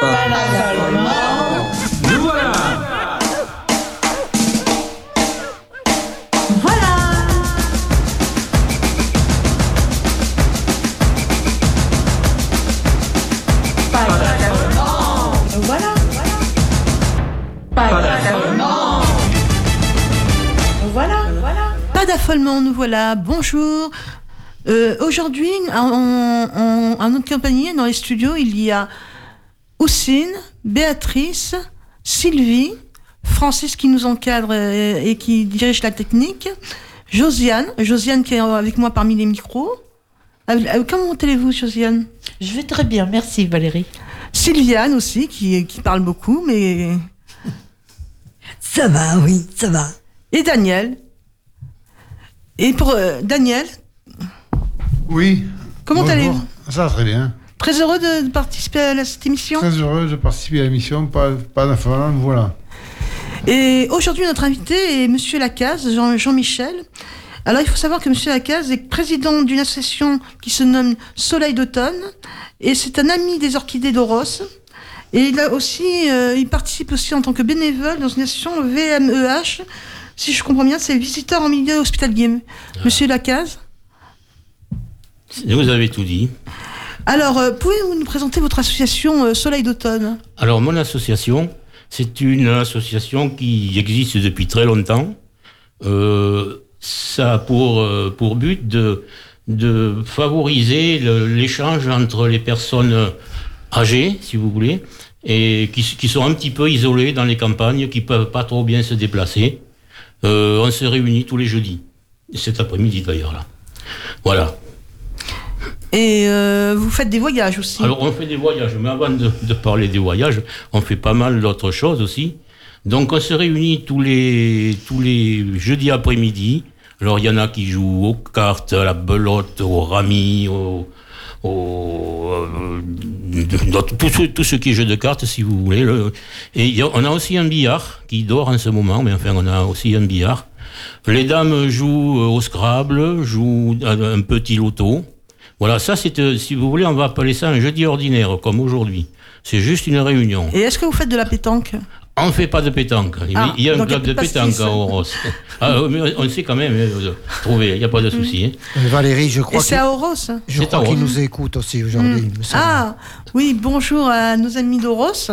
Nous voilà Voilà. Voilà. Voilà. Pas d'affolement, nous voilà. Bonjour. Euh, Aujourd'hui, en, en, en notre compagnie, dans les studios, il y a Oussine, Béatrice, Sylvie, Francis qui nous encadre et qui dirige la technique, Josiane, Josiane qui est avec moi parmi les micros. Euh, euh, Comment allez-vous, Josiane? Je vais très bien, merci Valérie. Sylviane aussi, qui, qui parle beaucoup, mais... Ça va, oui, ça va. Et Daniel. Et pour euh, Daniel, Oui. comment allez-vous? Ça va très bien. Très heureux de participer à cette émission. Très heureux de participer à l'émission. Pas, pas voilà. Et aujourd'hui, notre invité est Monsieur Lacaze, Jean- Jean-Michel. Alors, il faut savoir que Monsieur Lacaze est président d'une association qui se nomme Soleil d'automne. Et c'est un ami des orchidées d'Oros. Et il, a aussi, euh, il participe aussi en tant que bénévole dans une association VMEH. Si je comprends bien, c'est visiteur en milieu hospitalier. Monsieur Lacaze Vous avez tout dit. Alors, euh, pouvez-vous nous présenter votre association euh, Soleil d'automne? Alors, mon association, c'est une association qui existe depuis très longtemps. Euh, ça a pour, pour but de, favoriser l'échange entre les personnes âgées, si vous voulez, et qui, qui sont un petit peu isolées dans les campagnes, qui peuvent pas trop bien se déplacer. On se réunit tous les jeudis. Cet après-midi d'ailleurs, là. Voilà. Et euh, vous faites des voyages aussi. Alors, on fait des voyages, mais avant de, parler des voyages, on fait pas mal d'autres choses aussi. Donc, on se réunit tous les, tous les jeudis après-midi. Alors, il y en a qui jouent aux cartes, à la belote, au rami, au, euh, tout, ce, tout ce qui est jeu de cartes, si vous voulez. le- et on a aussi un billard qui dort en ce moment, mais enfin, on a aussi un billard. Les dames jouent au Scrabble, jouent un petit loto. Voilà, ça, c'est, euh, si vous voulez, on va appeler ça un jeudi ordinaire, comme aujourd'hui. C'est juste une réunion. Et est-ce que vous faites de la pétanque? On ne fait pas de pétanque. Ah, il y a un donc club de pétanque à Oros. ah, mais on sait quand même euh, trouver, il n'y a pas de souci. hein. Valérie, je Et crois c'est qu'il à Oros je C'est crois à qu'il Rome. nous écoute aussi aujourd'hui. semble. Ah, oui, bonjour à nos amis d'Oros.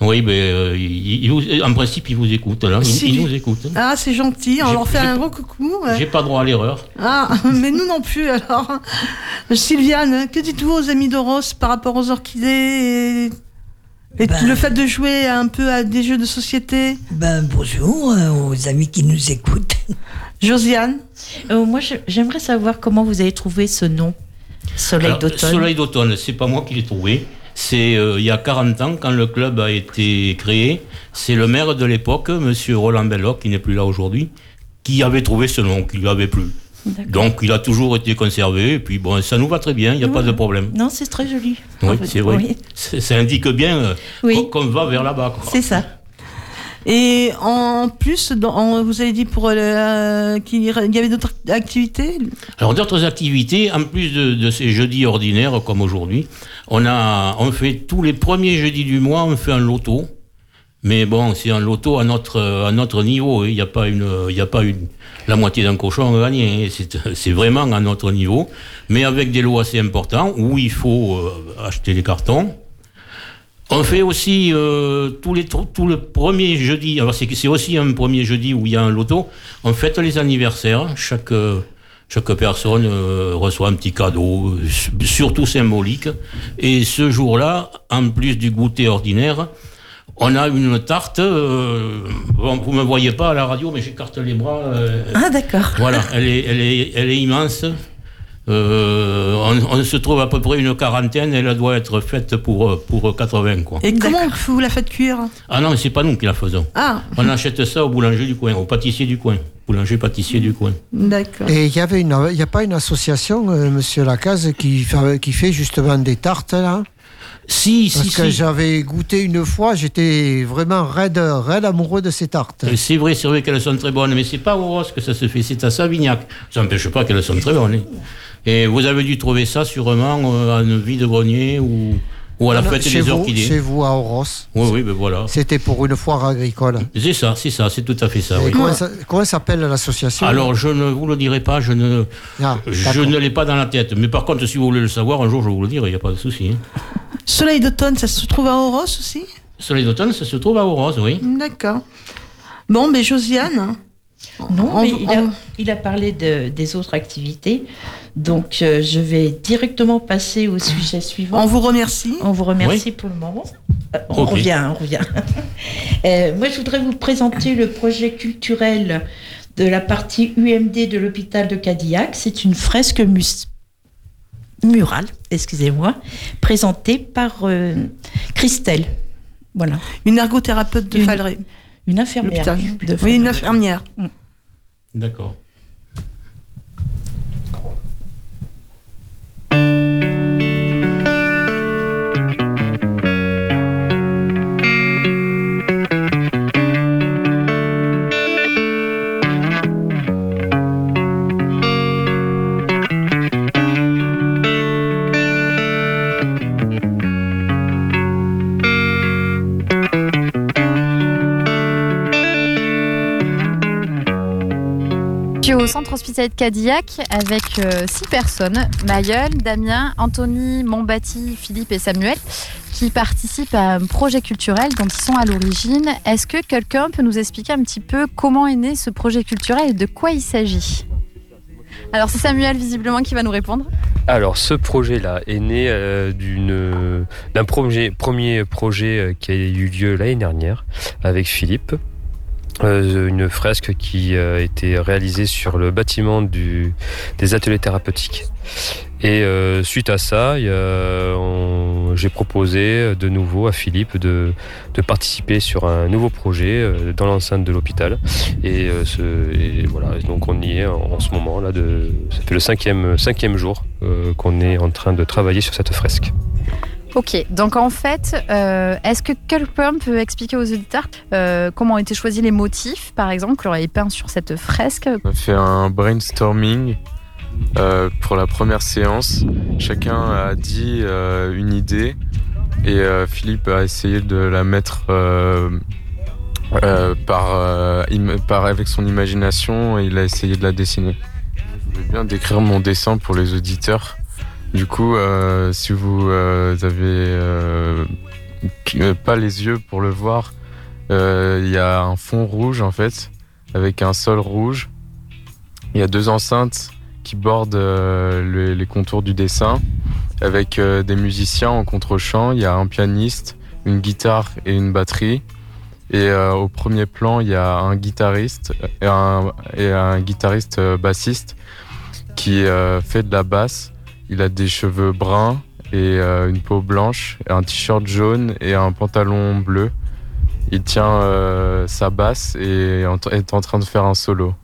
Oui, mais euh, il- il vous- en principe, ils vous écoutent. Là. Ils, Si. ils nous écoutent. Ah, c'est gentil, on leur fait un gros coucou. ouais. J'ai pas droit à l'erreur. Ah, mais nous non plus alors. Sylviane, que dites-vous aux amis d'Oros par rapport aux orchidées et, et Ben- le fait de jouer un peu à des jeux de société? Ben bonjour euh, aux amis qui nous écoutent. Josiane? Euh, moi, j'aimerais savoir comment vous avez trouvé ce nom, Soleil d'automne. Soleil d'automne, c'est pas moi qui l'ai trouvé. C'est euh, il y a 40 ans, quand le club a été créé, c'est le maire de l'époque, Monsieur Roland Belloc, qui n'est plus là aujourd'hui, qui avait trouvé ce nom, qui lui avait plu. Donc il a toujours été conservé, et puis bon, ça nous va très bien, il n'y a pas de problème. Non, c'est très joli. Oui, c'est vrai. Oui, Ça indique bien euh, Oui. qu'on va vers là-bas. quoi. c'est ça. Et en plus, vous avez dit euh, qu'il y avait d'autres activités? Alors d'autres activités, en plus de, ces jeudis ordinaires comme aujourd'hui, on on fait tous les premiers jeudis du mois, on fait un loto. Mais bon, c'est un loto à notre, à notre niveau. hein. Il n'y a pas une, y a pas une, la moitié d'un cochon à gagner. hein. C'est, vraiment à notre niveau. Mais avec des lots assez importants où il faut euh, acheter les cartons. On fait aussi euh, tous les tout le premier jeudi. Alors c'est, c'est aussi un premier jeudi où il y a un loto. On fête les anniversaires. Chaque euh, chaque personne euh, reçoit un petit cadeau, surtout symbolique. Et ce jour-là, en plus du goûter ordinaire, on a une tarte. euh, bon, vous me voyez pas à la radio, mais j'écarte les bras. Ah, d'accord. voilà, elle est, elle est, elle est immense. Euh, on, on se trouve à peu près une quarantaine. Elle doit être faite pour, pour 80, quoi. Et comment vous la faites cuire Ah non, c'est pas nous qui la faisons. Ah, On achète ça au boulanger du coin, au pâtissier du coin. Boulanger-pâtissier du coin. d'accord. Et il y avait une, il y a pas une association, euh, Monsieur Lacaze, qui fait, qui fait justement des tartes là? Si, Parce si, que si. j'avais goûté une fois, j'étais vraiment raide, raide amoureux de ces tartes. Euh, C'est vrai, c'est vrai qu'elles sont très bonnes, mais c'est pas au Ross que ça se fait, c'est à Savignac. Ça n'empêche pas qu'elles sont très bonnes. Et vous avez dû trouver ça sûrement euh, à une vie de grenier ou Ou à la Non, fête chez des vous, orchidées. Chez vous à Oros. Oui, oui, ben voilà. C'était pour une foire agricole. C'est ça, c'est ça, c'est tout à fait ça. Oui. comment, ça- comment s'appelle l'association Alors, je ne vous le dirai pas, je ne, Ah, je ne l'ai pas dans la tête. Mais par contre, si vous voulez le savoir, un jour, je vous le dirai, il n'y a pas de souci. hein. Soleil d'automne, ça se trouve à Oros aussi? Soleil d'automne, ça se trouve à Oros, oui. D'accord. Bon, mais Josiane. Non, on- mais il a, on- il a parlé de- des autres activités. Donc, euh, je vais directement passer au sujet suivant. On vous remercie. On vous remercie pour le moment. Euh, on revient, on revient. Euh, moi, je voudrais vous présenter le projet culturel de la partie UMD de l'hôpital de Cadillac. C'est une fresque mus- murale, excusez-moi, présentée par euh, Christelle. Voilà, Une ergothérapeute de Une- Falleray. Une infirmière. de Oui, une infirmière. D'accord. Centre de Cadillac avec euh, six personnes Mayol, Damien, Anthony, Montbati, Philippe et Samuel qui participent à un projet culturel dont ils sont à l'origine. Est-ce que quelqu'un peut nous expliquer un petit peu comment est né ce projet culturel et de quoi il s'agit? Alors c'est Samuel visiblement qui va nous répondre. Alors, ce projet-là est né euh, d'un premier projet euh, qui a eu lieu l'année dernière avec Philippe. Euh, une fresque qui a été réalisée sur le bâtiment des ateliers thérapeutiques. Et euh, suite à ça, j'ai proposé de nouveau à Philippe de, participer sur un nouveau projet euh, dans l'enceinte de l'hôpital. Et, euh, voilà, donc on y est en, ce moment là. Ça fait le cinquième, cinquième jour euh, qu'on est en train de travailler sur cette fresque. Ok, donc en fait, euh, est-ce que quelqu'un peut expliquer aux auditeurs euh, comment ont été choisis les motifs, par exemple, que l'on avait peint sur cette fresque? On a fait un brainstorming euh, pour la première séance. Chacun a dit une idée et Philippe a essayé de la mettre par- avec son imagination et il a essayé de la dessiner. Je vais bien décrire mon dessin pour les auditeurs. Du coup, euh, si vous euh, avez euh, pas les yeux pour le voir, il y a un fond rouge en fait avec un sol rouge. Il y a deux enceintes qui bordent le- les contours du dessin, avec des musiciens en contre-champ. Il y a un pianiste, une guitare et une batterie. Et au premier plan, il y a un guitariste et un, guitariste bassiste qui fait de la basse. Il a des cheveux bruns et euh, une peau blanche, et un t-shirt jaune et un pantalon bleu. Il tient euh, sa basse et est en train de faire un solo.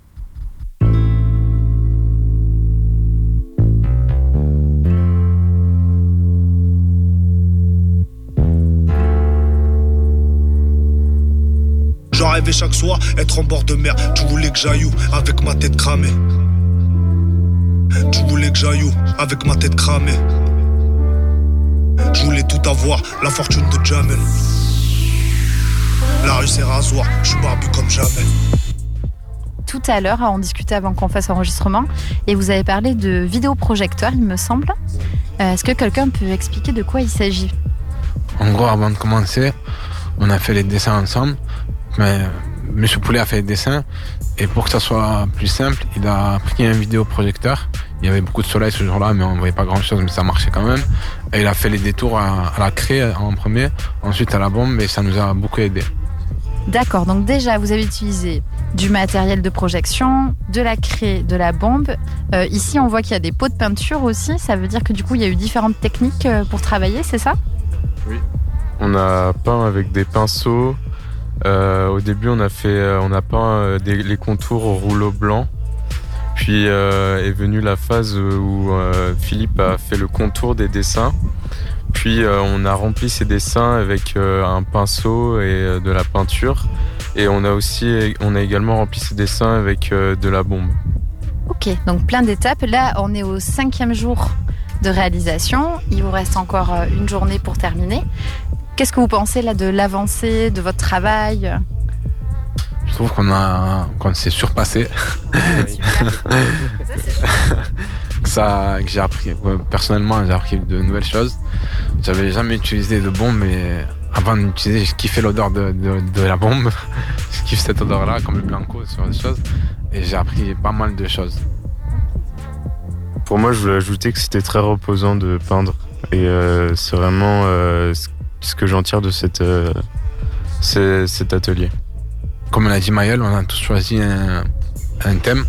J'en rêvais chaque soir, être en bord de mer. Tu voulais que j'aille où? Avec ma tête cramée. Tu voulais que j'aille où Avec ma tête cramée. Je voulais tout avoir, la fortune de Jamel. La rue c'est rasoir, je suis barbu comme jamais. Tout à l'heure, on discutait avant qu'on fasse l'enregistrement, et vous avez parlé de vidéoprojecteur, il me semble. Euh, Est-ce que quelqu'un peut expliquer de quoi il s'agit? En gros, avant de commencer, on a fait les dessins ensemble. Mais M. Poulet a fait les dessins. Et pour que ça soit plus simple, il a pris un vidéoprojecteur. Il y avait beaucoup de soleil ce jour-là, mais on ne voyait pas grand-chose, mais ça marchait quand même. Et il a fait les détours à, à la craie en premier, ensuite à la bombe, et ça nous a beaucoup aidé. D'accord, donc déjà, vous avez utilisé du matériel de projection, de la craie, de la bombe. Euh, ici, on voit qu'il y a des pots de peinture aussi. Ça veut dire que du coup, il y a eu différentes techniques euh, pour travailler, c'est ça? On a peint avec des pinceaux. Euh, au début, on a fait, euh, on a peint euh, les contours au rouleau blanc. Puis est venue la phase où Philippe a fait le contour des dessins. Puis on a rempli ces dessins avec un pinceau et de la peinture. Et on a aussi, on a également rempli ces dessins avec de la bombe. Ok, donc plein d'étapes. Là, on est au cinquième jour de réalisation. Il vous reste encore une journée pour terminer. Qu'est-ce que vous pensez là de l'avancée de votre travail? Je trouve qu'on a qu'on s'est surpassé. que ça, que j'ai appris personnellement, j'ai appris de nouvelles choses. J'avais jamais utilisé de bombe, mais avant d'utiliser, je kiffais l'odeur de, de, de la bombe. je kiffe cette odeur-là, comme le blanco, sur des choses. Et j'ai appris pas mal de choses. Pour moi, je voulais ajouter que c'était très reposant de peindre. Et euh, c'est vraiment euh, ce- ce que j'en tire de cette, euh, ce- cet atelier. Comme l'a dit Mayel, on a tous choisi un, un thème.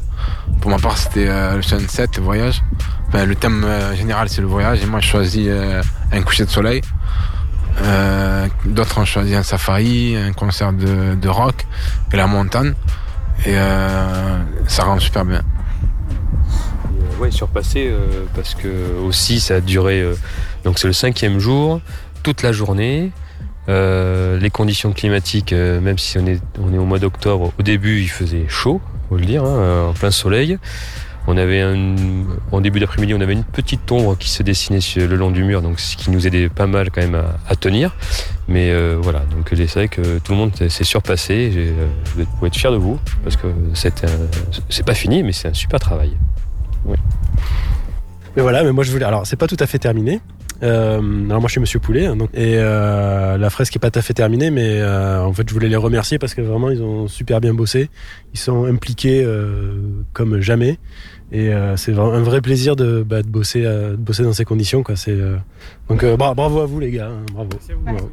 Pour ma part, c'était euh, le sunset, le voyage. Enfin, le thème euh, général, c'est le voyage. Et moi, j'ai choisi euh, un coucher de soleil. Euh, D'autres ont choisi un safari, un concert de, de rock et la montagne. Et euh, ça rend super bien. Ouais, surpassé euh, parce que aussi ça a duré. euh, donc c'est le cinquième jour, toute la journée. Euh, les conditions climatiques, euh, même si on est, au mois d'octobre, au début il faisait chaud, faut le dire, hein, en plein soleil. On avait un, en début d'après-midi, on avait une petite ombre qui se dessinait le long du mur, donc ce qui nous aidait pas mal quand même à, tenir. Mais euh, voilà, donc c'est vrai que tout le monde s'est surpassé. Vous pouvez être fier de vous parce que c'est pas fini, mais c'est un super travail. Mais voilà, mais moi je voulais. Alors, c'est pas tout à fait terminé. Euh, alors moi je suis Monsieur Poulet hein, donc, et euh, la fresque est pas tout à fait terminée mais euh, en fait je voulais les remercier parce que vraiment ils ont super bien bossé ils sont impliqués euh, comme jamais et euh, c'est un vrai plaisir de, bah, de bosser euh, de bosser dans ces conditions quoi c'est euh, donc euh, bra- bravo à vous les gars hein, bravo, Bravo.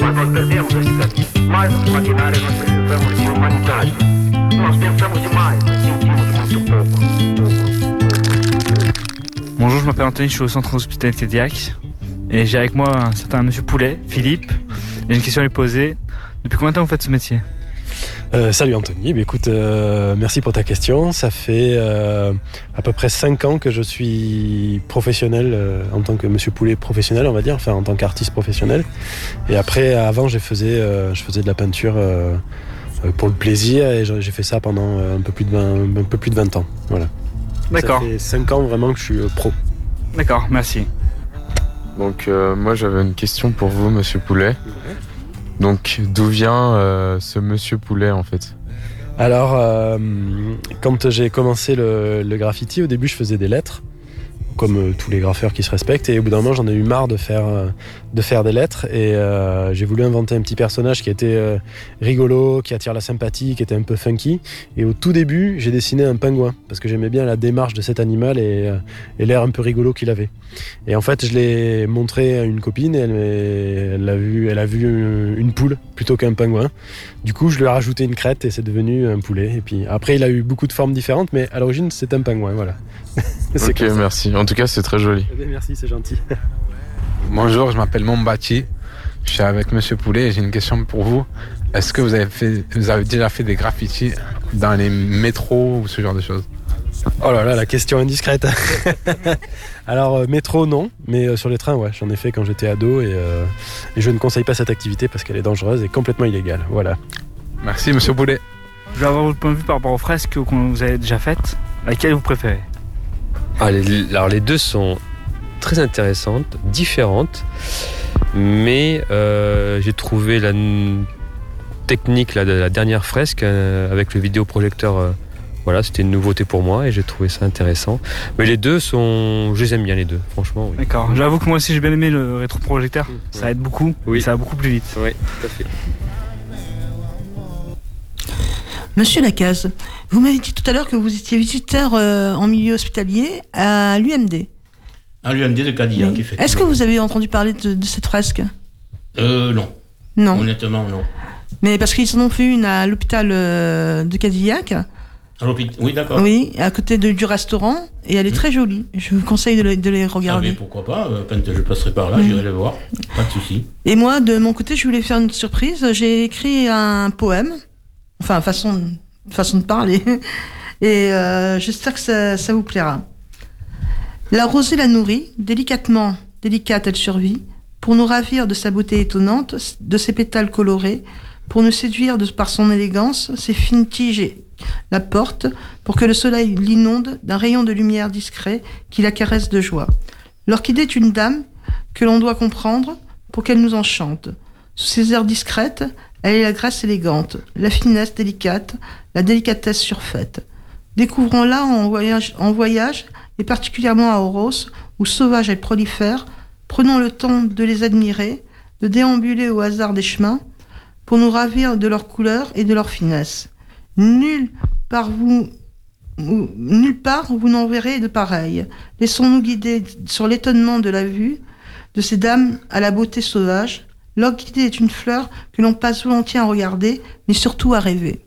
Mas nós perdemos esse caminho. Mais do que maquinária, nós precisamos de humanidade. Bonjour, je m'appelle Anthony, je suis au centre hospitalier Diac. Et j'ai avec moi un certain monsieur Poulet, Philippe. J'ai une question à lui poser. Depuis combien de temps vous faites ce métier? Euh, salut Anthony, Bah, écoute, euh, merci pour ta question. Ça fait euh, à peu près 5 ans que je suis professionnel en tant que monsieur Poulet professionnel, on va dire, enfin en tant qu'artiste professionnel. Et après, avant, je faisais, je faisais de la peinture pour le plaisir et j'ai fait ça pendant euh, un, peu plus de 20, un peu plus de 20 ans. Voilà. D'accord. Ça fait 5 ans vraiment que je suis euh, pro. D'accord, merci. Donc euh, moi j'avais une question pour vous, Monsieur Poulet. Donc d'où vient euh, ce Monsieur Poulet en fait? Alors, euh, quand j'ai commencé le, le graffiti, au début, je faisais des lettres, comme euh, tous les graffeurs qui se respectent. Et au bout d'un moment, j'en ai eu marre de faire, euh, de faire des lettres. Et euh, j'ai voulu inventer un petit personnage qui était euh, rigolo, qui attire la sympathie, qui était un peu funky. Et au tout début, j'ai dessiné un pingouin, parce que j'aimais bien la démarche de cet animal et, euh, et l'air un peu rigolo qu'il avait. Et en fait, je l'ai montré à une copine et elle, elle a vu, elle a vu une- poule plutôt qu'un pingouin. Du coup, je lui ai rajouté une crête et c'est devenu un poulet. Et puis après, il a eu beaucoup de formes différentes, mais à l'origine, c'est un pingouin. Voilà. Ok, merci. En tout cas, c'est très joli. Eh bien, Merci, c'est gentil. Bonjour, je m'appelle Mombati. Je suis avec Monsieur Poulet et j'ai une question pour vous. Est-ce que vous avez, fait, vous avez déjà fait des graffitis dans les métros ou ce genre de choses? Oh là là, la question indiscrète. Alors, euh, métro, non, mais euh, sur les trains, ouais, j'en ai fait quand j'étais ado et, euh, et je ne conseille pas cette activité parce qu'elle est dangereuse et complètement illégale. Voilà. Merci, Monsieur Poulet. Je vais avoir votre point de vue par rapport aux fresques que vous avez déjà faites. Laquelle vous préférez? Ah, les- alors les deux sont très intéressantes, différentes, mais euh, j'ai trouvé la technique là, de la dernière fresque euh, avec le vidéoprojecteur. euh, voilà, c'était une nouveauté pour moi et j'ai trouvé ça intéressant. Mais les deux sont, je les aime bien les deux, franchement. Oui. D'accord. J'avoue que moi aussi j'ai bien aimé le rétroprojecteur. Ça aide beaucoup. Oui. et Ça va beaucoup plus vite. Oui, tout à fait. Monsieur Lacaze, vous m'avez dit tout à l'heure que vous étiez visiteur euh, en milieu hospitalier à l'UMD. À l'UMD de Cadillac, Oui. effectivement. Est-ce que vous avez entendu parler de, de cette fresque? Euh, non. Non. Honnêtement, non. Mais parce qu'ils en ont fait une à l'hôpital euh, de Cadillac. À l'hôpital- Oui, d'accord. Oui, à côté de- du restaurant. Et elle est très jolie. Je vous conseille de, les- de les Ah, mais regarder. pourquoi pas euh, Quand je passerai par là, Mm. j'irai les voir. Pas de souci. Et moi, de mon côté, je voulais faire une surprise. J'ai écrit un poème. Enfin, façon, façon de parler. Et euh, j'espère que ça, vous plaira. La rosée la nourrit, délicatement, délicate elle survit, pour nous ravir de sa beauté étonnante, de ses pétales colorés, pour nous séduire par son élégance, ses fines tiges et la porte pour que le soleil l'inonde d'un rayon de lumière discret qui la caresse de joie. L'orchidée est une dame que l'on doit comprendre pour qu'elle nous enchante. Sous ses airs discrètes, elle est la grâce élégante, la finesse délicate, la délicatesse surfaite. Découvrons-la en voyage, et particulièrement à Oros, où sauvage et prolifère, prenons le temps de les admirer, de déambuler au hasard des chemins, pour nous ravir de leur couleur et de leur finesse. Nul par vous, ou- nulle part vous n'en verrez de pareil. Laissons-nous guider sur l'étonnement de la vue de ces dames à la beauté sauvage. L'orchidée est une fleur que l'on passe volontiers à regarder, mais surtout à rêver.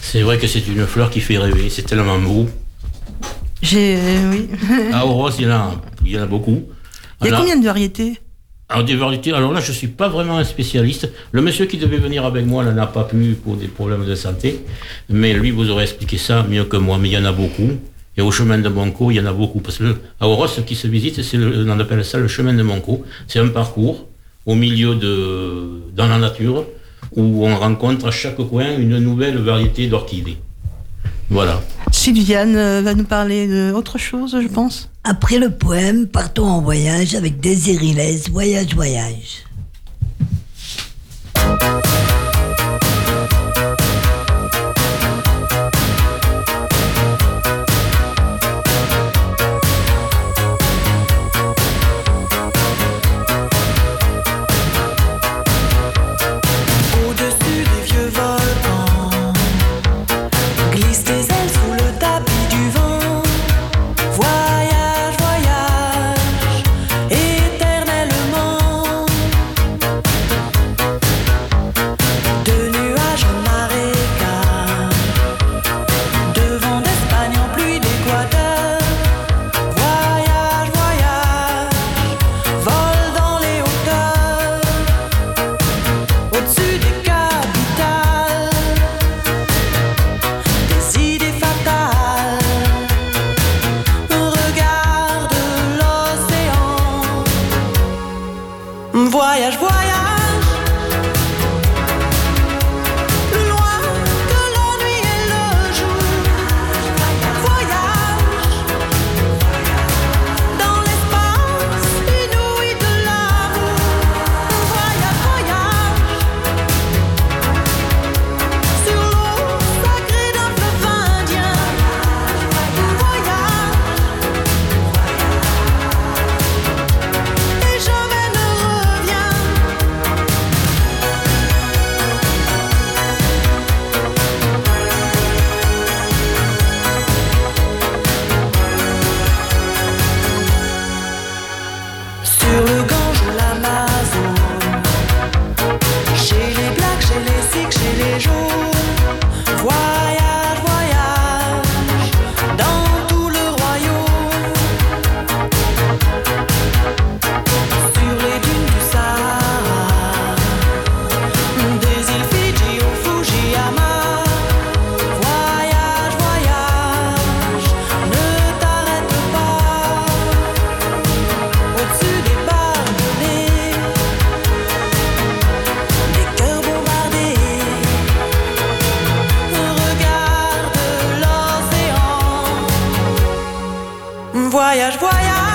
C'est vrai que c'est une fleur qui fait rêver, c'est tellement beau. J'ai, oui. À Oros, il y en a, il y en a beaucoup. Il y a combien de variétés? Alors, des variétés, alors là, je ne suis pas vraiment un spécialiste. Le monsieur qui devait venir avec moi n'en a pas pu pour des problèmes de santé. Mais lui vous aurait expliqué ça mieux que moi. Mais il y en a beaucoup. Et au chemin de Monco, il y en a beaucoup. Parce que à Oros, ce qui se visite, c'est le- on appelle ça le chemin de Monco. C'est un parcours au milieu de, dans la nature où on rencontre à chaque coin une nouvelle variété d'orchidées. Voilà. Sylviane euh, va nous parler d'autre chose, je pense. Après le poème, partons en voyage avec Désiré Voyage, voyage. Voyage, voyage,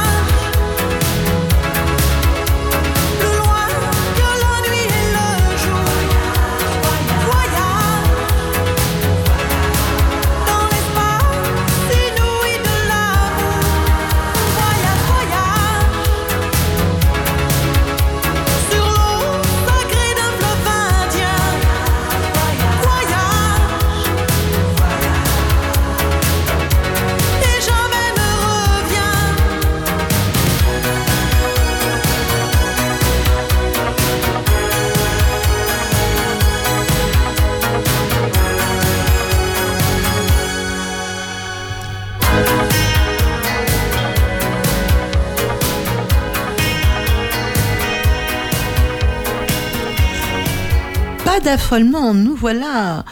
d'affolement, nous voilà.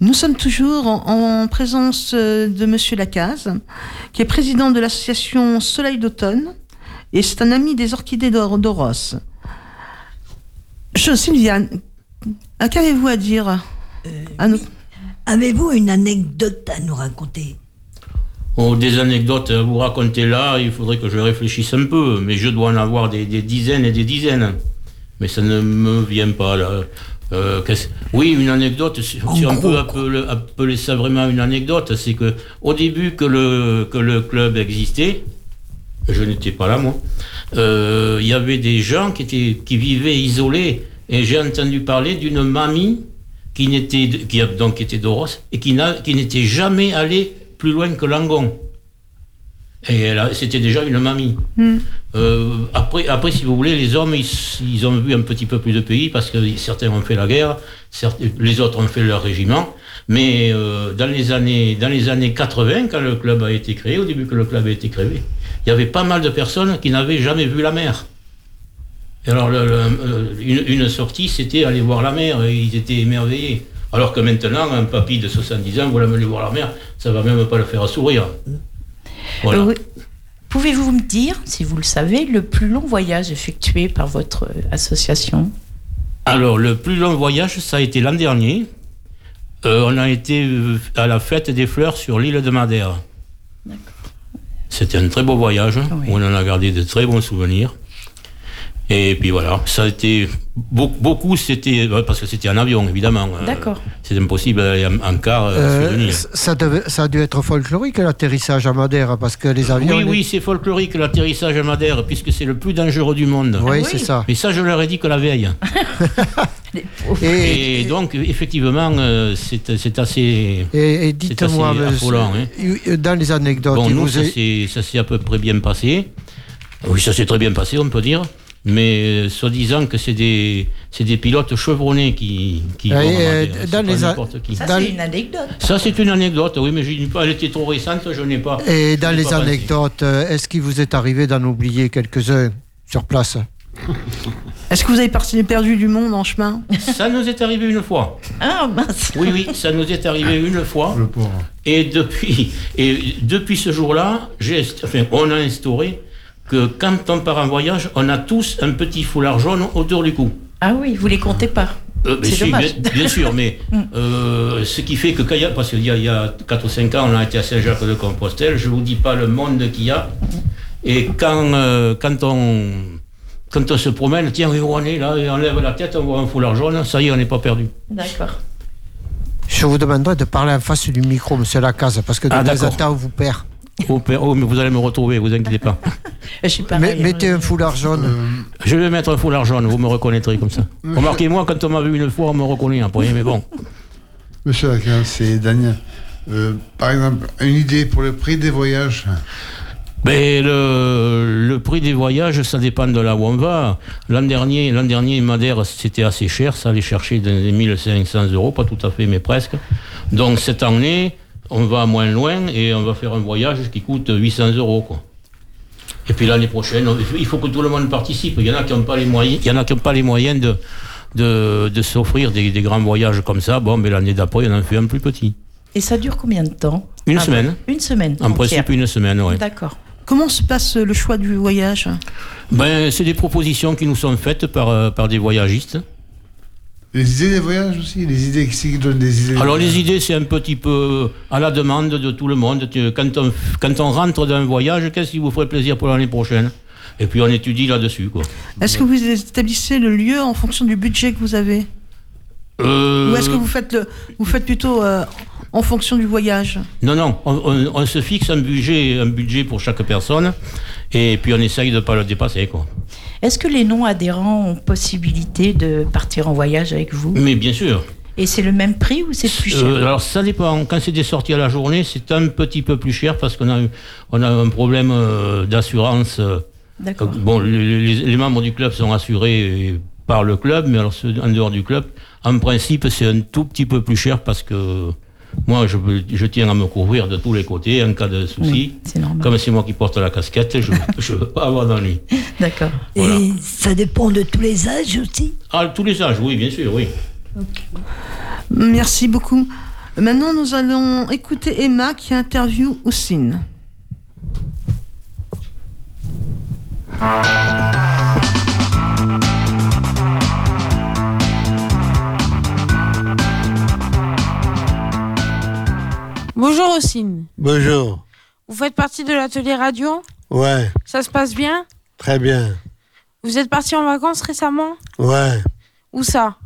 Nous sommes toujours en, en présence euh, de Monsieur Lacaze, qui est président de l'association Soleil d'automne, et c'est un ami des orchidées d'Or- d'Oros. Je, Sylviane, Qu'avez-vous à dire Euh, à nous? Avez-vous une anecdote à nous raconter? Oh, des anecdotes à vous raconter là, il faudrait que je réfléchisse un peu, mais je dois en avoir des, des dizaines et des dizaines. Mais ça ne me vient pas là. Euh, qu'est-ce- oui, une anecdote, si, on peut appeler, appeler ça vraiment une anecdote, c'est que au début que le, que le club existait, je n'étais pas là moi, euh, il y avait des gens qui, étaient, qui vivaient isolés. Et j'ai entendu parler d'une mamie qui, n'était, qui a- donc était d'Oros et qui, n'a- qui n'était jamais allée plus loin que Langon. Et c'était déjà une mamie. Euh, après, après, si vous voulez, les hommes, ils, ils ont vu un petit peu plus de pays parce que certains ont fait la guerre, les autres ont fait leur régiment. Mais euh, dans, les années, dans les années 80, quand le club a été créé, au début que le club a été créé, il y avait pas mal de personnes qui n'avaient jamais vu la mer. Et alors, le- le- euh, une, une sortie, c'était aller voir la mer, et ils étaient émerveillés. Alors que maintenant, un papy de 70 ans, voilà, aller voir la mer, ça va même pas le faire sourire. Voilà. Euh. Pouvez-vous me dire, si vous le savez, le plus long voyage effectué par votre euh, association? Alors, le plus long voyage, ça a été l'an dernier. Euh, on a été à la fête des fleurs sur l'île de Madère. C'était un très beau voyage, où on en a gardé de très bons souvenirs. Et puis voilà, ça a été. Beaucoup, beaucoup, c'était. Parce que c'était en avion, évidemment. Euh, D'accord. C'est impossible d'aller en, en car euh, Euh, ça, devait- ça a dû être folklorique l'atterrissage à Madère parce que les avions. Oui, oui, c'est folklorique l'atterrissage à Madère, puisque c'est le plus dangereux du monde. Oui, Ah c'est ça. Mais ça, je leur ai dit que la veille. et, donc, effectivement, euh, c'est assez. Et, et c'est dites-moi, hein. dans les anecdotes, Bon, nous, vous ça est- s'est ça s'est à peu près bien passé. Oui, ça s'est très bien passé, on peut dire. Mais euh, soi-disant que c'est des, c'est des pilotes chevronnés qui, qui vont euh, dans les a- qui. Ça, Dans c'est le- une anecdote. Ça, c'est une anecdote, oui, mais je dis pas, elle était trop récente, je n'ai pas. et dans les anecdotes, euh, est-ce qu'il vous est arrivé d'en oublier quelques-uns sur place? Est-ce que vous avez perdu du monde en chemin? Ça nous est arrivé une fois. Ah, mince. Oui, oui, ça nous est arrivé une fois. Et depuis, et depuis ce jour-là, j'ai, inst- enfin, on a instauré que quand on part en voyage, on a tous un petit foulard jaune autour du cou. Ah oui, vous les comptez pas. Euh, si, dommage. bien, bien sûr, mais euh, ce qui fait que quand il y a, parce qu'il y a, il y a 4 ou 5 ans, on a été à Saint-Jacques-de-Compostelle, je vous dis pas le monde qu'il y a. Et quand, euh, quand, on, quand on se promène, tiens, oui, on est là, et on lève la tête, on voit un foulard jaune, ça y est, on n'est pas perdu. D'accord. Je vous demanderai de parler en face du micro, monsieur Lacaze, parce que de Ah, temps en temps, on vous perd. Oh, oh, mais vous allez me retrouver, vous inquiétez pas. Je suis Mais- mettez un foulard jaune. Je vais mettre un foulard jaune, vous me reconnaîtrez comme ça. Remarquez-moi, quand on m'a vu une fois, on me reconnaît après, mais bon. Monsieur Lacan, c'est Daniel. Euh, par exemple, une idée pour le prix des voyages Mais le, le prix des voyages, ça dépend de là où on va. L'an dernier, l'an dernier, Madère, c'était assez cher, ça allait chercher dans les 1500 euros, pas tout à fait, mais presque. Donc cette année, on va moins loin et on va faire un voyage qui coûte 800 euros, quoi. Et puis l'année prochaine, il faut que tout le monde participe. Il y en a qui n'ont pas les moyens, il y en a qui ont pas les moyens de, de, de s'offrir des, des grands voyages comme ça. Bon, mais l'année d'après, on en fait un plus petit. Et ça dure combien de temps Une Ah, semaine. Une semaine. En entière. principe, une semaine, oui. D'accord. Comment se passe le choix du voyage? Ben, c'est des propositions qui nous sont faites par, euh, par des voyagistes. Les idées des voyages aussi Les idées qui donnent des idées Alors les idées, c'est un petit peu à la demande de tout le monde. Quand on, quand on rentre d'un voyage, qu'est-ce qui vous ferait plaisir pour l'année prochaine? Et puis on étudie là-dessus. quoi. Est-ce que vous établissez le lieu en fonction du budget que vous avez? Euh, Ou est-ce que vous faites, le, vous faites plutôt euh, en fonction du voyage? Non, non, on, on- on se fixe un budget, un budget pour chaque personne, et puis on essaye de ne pas le dépasser. Quoi. Est-ce que les non-adhérents ont possibilité de partir en voyage avec vous Mais bien sûr. Et c'est le même prix ou c'est plus cher Euh, alors ça dépend. Quand c'est des sorties à la journée, c'est un petit peu plus cher parce qu'on a, eu- on a un problème euh, d'assurance. euh, D'accord. Euh, Bon, les, les- les membres du club sont assurés par le club, mais alors ceux en dehors du club, en principe, c'est un tout petit peu plus cher parce que moi, je, tiens à me couvrir de tous les côtés en cas de souci. Oui, c'est normal. Comme c'est moi qui porte la casquette, je ne veux pas avoir d'ennui. D'accord. Et ça dépend de tous les âges aussi Ah, tous les âges, oui, bien sûr, oui. Merci beaucoup. Maintenant, nous allons écouter Emma qui interviewe Oussine. Bonjour Ossine. Bonjour. Vous faites partie de l'atelier radio? Ouais, Ça se passe bien? Très bien. Vous êtes parti en vacances récemment? Ouais, Où ça?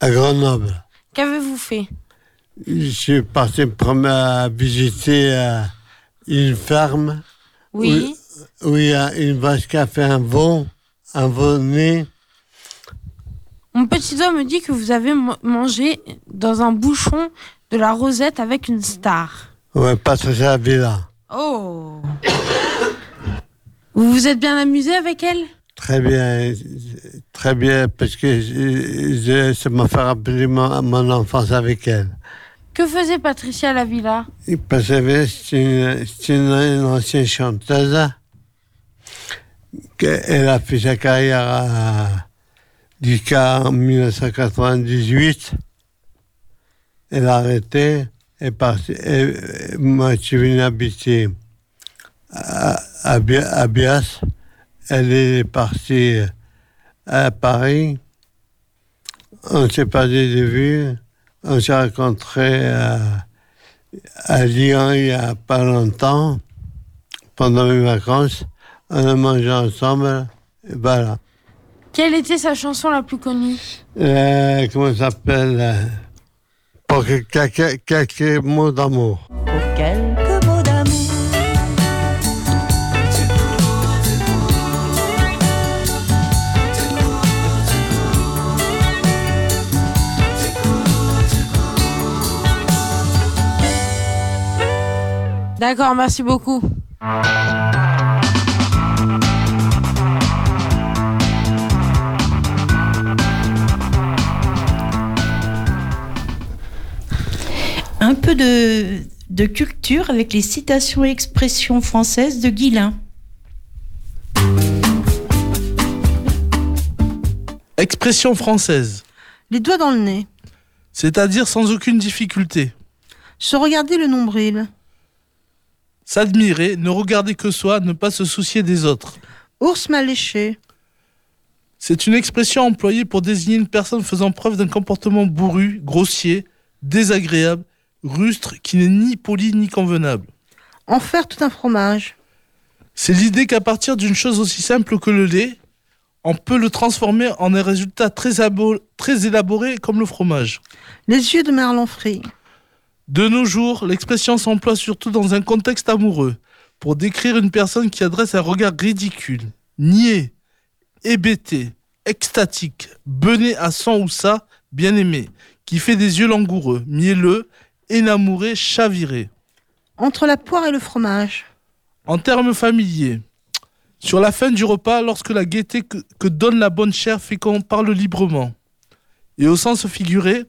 À Grenoble. Qu'avez-vous fait? Je suis parti pour à visiter euh, une ferme. Oui. Où, où il y a une vache qui a fait un veau, un veau né. Mon petit doigt me dit que vous avez mangé dans un bouchon de la rosette avec une star. Ouais, Patricia Villa. Oh Vous vous êtes bien amusé avec elle? Très bien, très bien, parce que je, je- ça m'a fait rappeler mon, mon enfance avec elle. Que faisait Patricia à la villa Et Parce que c'est une, une, une ancienne chanteuse. Elle a fait sa carrière à, jusqu'à 1998. Elle a arrêté. Et- et moi, je suis venu habiter à, à, Bi- à Bias. Elle est partie à Paris. On s'est perdu de vue. On s'est rencontrés à, à Lyon il n'y a pas longtemps, pendant mes vacances. On a mangé ensemble. Et voilà. Quelle était sa chanson la plus connue? Euh, comment ça s'appelle? Pour que- quelques, quelques mots d'amour. Pour quelques mots d'amour. D'accord, merci beaucoup. Un peu de, de culture avec les citations et expressions françaises de Guilain. Expression française, Les doigts dans le nez. c'est-à-dire sans aucune difficulté. Se regarder le nombril. S'admirer, ne regarder que soi, ne pas se soucier des autres. Ours mal léché. C'est une expression employée pour désigner une personne faisant preuve d'un comportement bourru, grossier, désagréable, rustre, qui n'est ni poli ni convenable. En faire tout un fromage. C'est l'idée qu'à partir d'une chose aussi simple que le lait, on peut le transformer en un résultat très, très élaboré comme le fromage. Les yeux de merlan frit. De nos jours, l'expression s'emploie surtout dans un contexte amoureux, pour décrire une personne qui adresse un regard ridicule, niais, hébété, extatique, bené à son ou sa bien-aimé, qui fait des yeux langoureux, mielleux, énamouré, chaviré. Entre la poire et le fromage. En termes familiers, sur la fin du repas, lorsque la gaieté que, que donne la bonne chair fait qu'on parle librement. Et au sens figuré,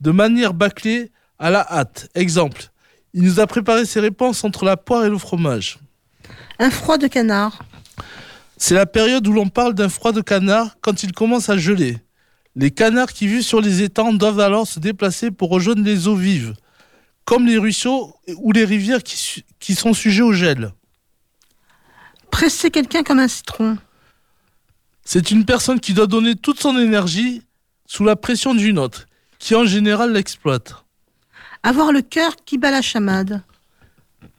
de manière bâclée, à la hâte. Exemple, il nous a préparé ses réponses entre la poire et le fromage. Un froid de canard. C'est la période où l'on parle d'un froid de canard quand il commence à geler. Les canards qui vivent sur les étangs doivent alors se déplacer pour rejoindre les eaux vives, comme les ruisseaux ou les rivières qui, sont sujets au gel. Presser quelqu'un comme un citron. C'est une personne qui doit donner toute son énergie sous la pression d'une autre, qui en général l'exploite. Avoir le cœur qui bat la chamade.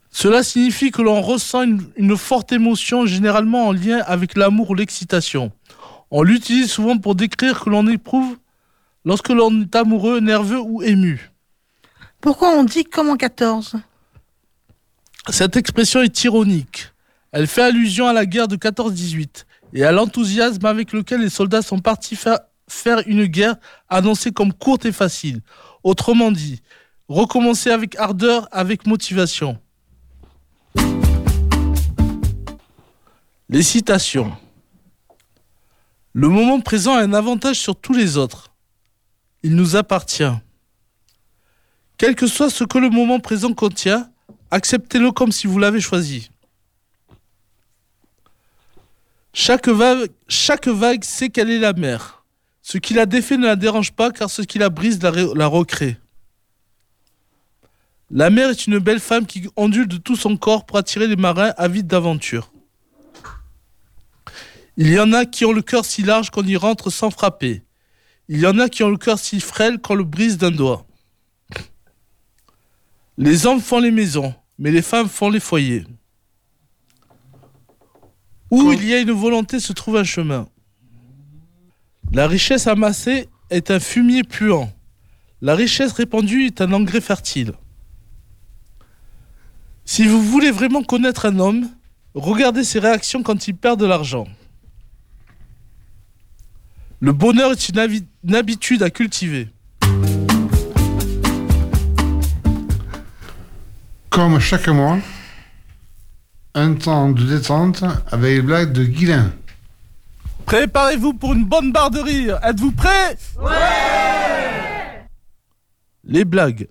Cela signifie que l'on ressent une, une forte émotion, généralement en lien avec l'amour ou l'excitation. On l'utilise souvent pour décrire que l'on éprouve lorsque l'on est amoureux, nerveux ou ému. Pourquoi on dit comme en 14 Cette expression est ironique. Elle fait allusion à la guerre de 14-18 et à l'enthousiasme avec lequel les soldats sont partis fa- faire une guerre annoncée comme courte et facile. Autrement dit, recommencer avec ardeur, avec motivation. Les citations. Le moment présent a un avantage sur tous les autres. Il nous appartient. Quel que soit ce que le moment présent contient, acceptez-le comme si vous l'avez choisi. Chaque vague, chaque vague sait quelle est la mer. Ce qui la défait ne la dérange pas car ce qui la brise la, ré- la recrée. La mer est une belle femme qui ondule de tout son corps pour attirer les marins avides d'aventure. Il y en a qui ont le cœur si large qu'on y rentre sans frapper. Il y en a qui ont le cœur si frêle qu'on le brise d'un doigt. Les hommes font les maisons, mais les femmes font les foyers. Où il y a une volonté se trouve un chemin. La richesse amassée est un fumier puant. La richesse répandue est un engrais fertile. Si vous voulez vraiment connaître un homme, regardez ses réactions quand il perd de l'argent. Le bonheur est une, habi- une habitude à cultiver. Comme chaque mois, un temps de détente avec les blagues de Guilain. Préparez-vous pour une bonne barre de rire. Êtes-vous prêts? Ouais Les blagues.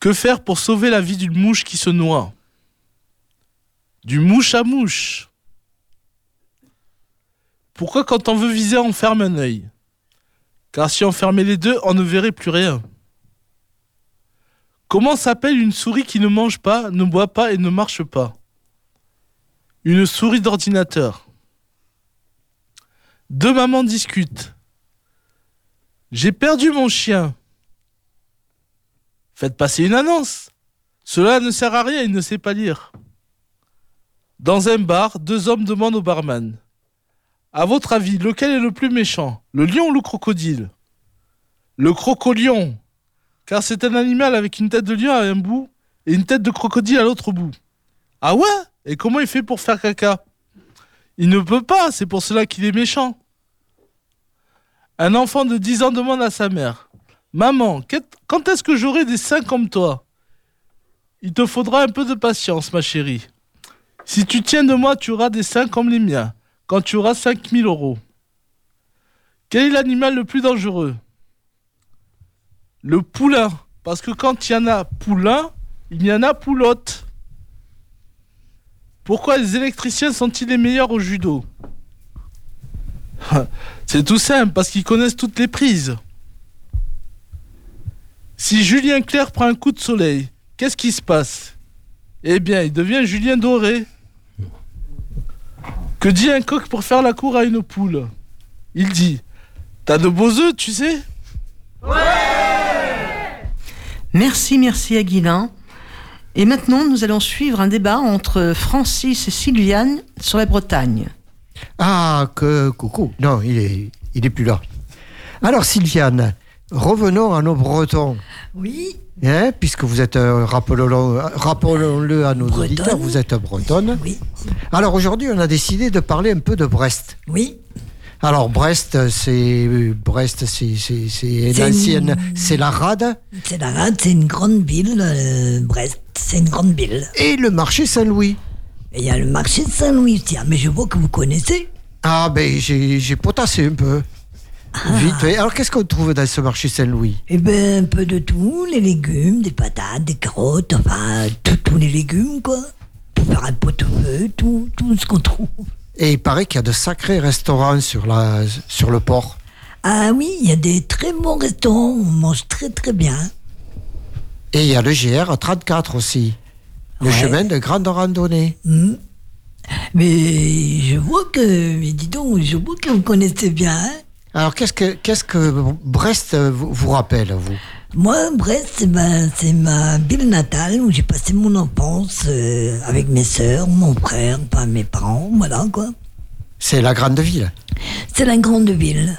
Que faire pour sauver la vie d'une mouche qui se noie? Du mouche à mouche. Pourquoi quand on veut viser on ferme un œil? Car si on fermait les deux, on ne verrait plus rien. Comment s'appelle une souris qui ne mange pas, ne boit pas et ne marche pas? Une souris d'ordinateur. Deux mamans discutent. J'ai perdu mon chien. Faites passer une annonce. Cela ne sert à rien, il ne sait pas lire. Dans un bar, deux hommes demandent au barman. À votre avis, lequel est le plus méchant? Le lion ou le crocodile? Le crocolion. Car c'est un animal avec une tête de lion à un bout et une tête de crocodile à l'autre bout. Ah ouais? Et comment il fait pour faire caca? Il ne peut pas, c'est pour cela qu'il est méchant. Un enfant de 10 ans demande à sa mère Maman, quand est-ce que j'aurai des seins comme toi? Il te faudra un peu de patience, ma chérie. Si tu tiens de moi, tu auras des seins comme les miens, quand tu auras 5000 euros. Quel est l'animal le plus dangereux? Le poulain. Parce que quand il y en a poulain, il y en a poulotte. Pourquoi les électriciens sont-ils les meilleurs au judo? C'est tout simple, parce qu'ils connaissent toutes les prises. Si Julien Clerc prend un coup de soleil, qu'est-ce qui se passe? Eh bien, il devient Julien Doré. Que dit un coq pour faire la cour à une poule? Il dit T'as de beaux œufs, tu sais? Merci, merci à Guilain. Et maintenant, nous allons suivre un débat entre Francis et Sylviane sur la Bretagne. Ah, que coucou. Non, il est, il est plus là. Alors, Sylviane, revenons à nos Bretons. Oui. Hein, puisque vous êtes, euh, rappelons-le rappelons-le à nos auditeurs, vous êtes bretonne. Oui. Alors aujourd'hui, on a décidé de parler un peu de Brest. Oui. Alors Brest, c'est Brest, c'est l'ancienne, c'est la rade C'est la rade, c'est une grande ville, euh, Brest, c'est une grande ville. et le marché Saint-Louis. Il y a le marché de Saint-Louis ah, mais je vois que vous connaissez. Ah ben j'ai potassé un peu. Vite fait. Alors qu'est-ce qu'on trouve dans ce marché Saint-Louis? Eh ben, un peu de tout, les légumes, des patates, des carottes, enfin, tous les légumes, quoi. Pour faire un pot-au-feu, tout, tout ce qu'on trouve. Et il paraît qu'il y a de sacrés restaurants sur la sur le port. Ah oui, il y a des très bons restaurants, on mange très très bien. Et il y a le GR 34 aussi. Le Ouais. chemin de grande randonnée. Hmm. Mais je vois que, mais dis donc, je vois que vous connaissez bien. hein. Alors qu'est-ce que qu'est-ce que Brest vous, vous rappelle vous? Moi, Brest, c'est ma, c'est ma ville natale où j'ai passé mon enfance euh, avec mes sœurs, mon frère, enfin mes parents, voilà quoi. C'est la grande ville. C'est la grande ville.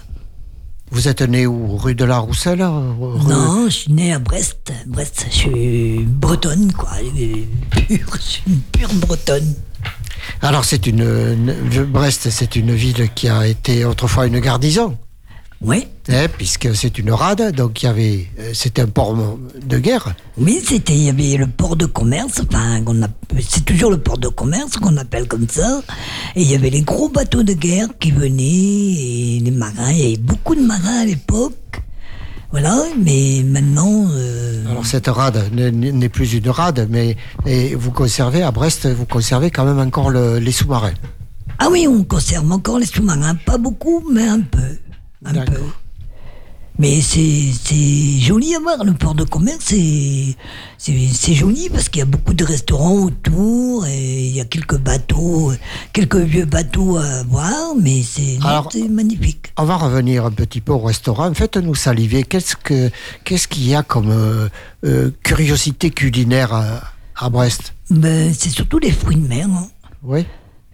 Vous êtes né où? Rue de la Rousselle euh, rue- Non, je suis née à Brest. Brest, je suis bretonne, quoi. Pure, je suis une pure bretonne. Alors c'est une, une- Brest, c'est une ville qui a été autrefois une garnison. Oui. puisque c'est une rade, donc il y avait, euh, c'était un port de guerre. Oui, c'était, il y avait le port de commerce, enfin, c'est toujours le port de commerce qu'on appelle comme ça. Et il y avait les gros bateaux de guerre qui venaient, et les marins, il y avait beaucoup de marins à l'époque. Voilà, mais maintenant. euh, Alors cette rade n'est plus une rade, mais et vous conservez à Brest, vous conservez quand même encore le- les sous-marins. Ah oui, on conserve encore les sous-marins, pas beaucoup, mais un peu. Un peu. Mais c'est joli à voir, le port de commerce, c'est joli parce qu'il y a beaucoup de restaurants autour et il y a quelques bateaux, quelques vieux bateaux à voir, mais c'est magnifique. On va revenir un petit peu au restaurant. Faites-nous saliver. Qu'est-ce que qu'est-ce qu'il y a comme euh, euh, curiosité culinaire à, à Brest? Ben, c'est surtout les fruits de mer. hein. Oui.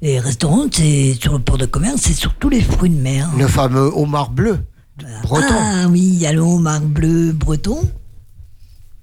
Les restaurants, c'est sur le port de commerce, c'est surtout les fruits de mer. Le fameux homard bleu breton. Ah oui, il y a le homard bleu breton.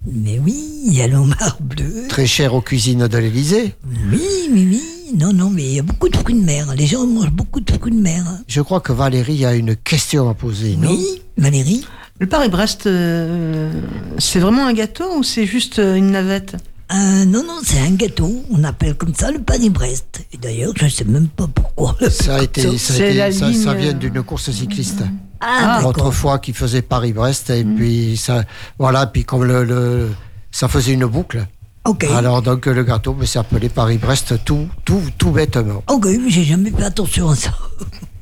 Mais oui, il y a le homard bleu. Très cher aux cuisines de l'Élysée. Oui, oui, oui. Non, non, mais il y a beaucoup de fruits de mer. Les gens mangent beaucoup de fruits de mer. Je crois que Valérie a une question à poser, non? Oui, Valérie Le Paris-Brest, euh, c'est vraiment un gâteau ou c'est juste euh, une navette? Euh, non, non, c'est un gâteau. On appelle comme ça le Paris-Brest. Et d'ailleurs, je ne sais même pas pourquoi. Ça a été, ça, a C'est été- la ça, ligne, ça vient euh, d'une course cycliste. Ah, d'accord. Autrefois qui faisait Paris-Brest et puis ça, voilà, puis comme le, le- ça faisait une boucle. Ok. Alors donc le gâteau mais c'est appelé Paris-Brest tout, tout, tout bêtement. Ok, mais j'ai jamais fait attention à ça.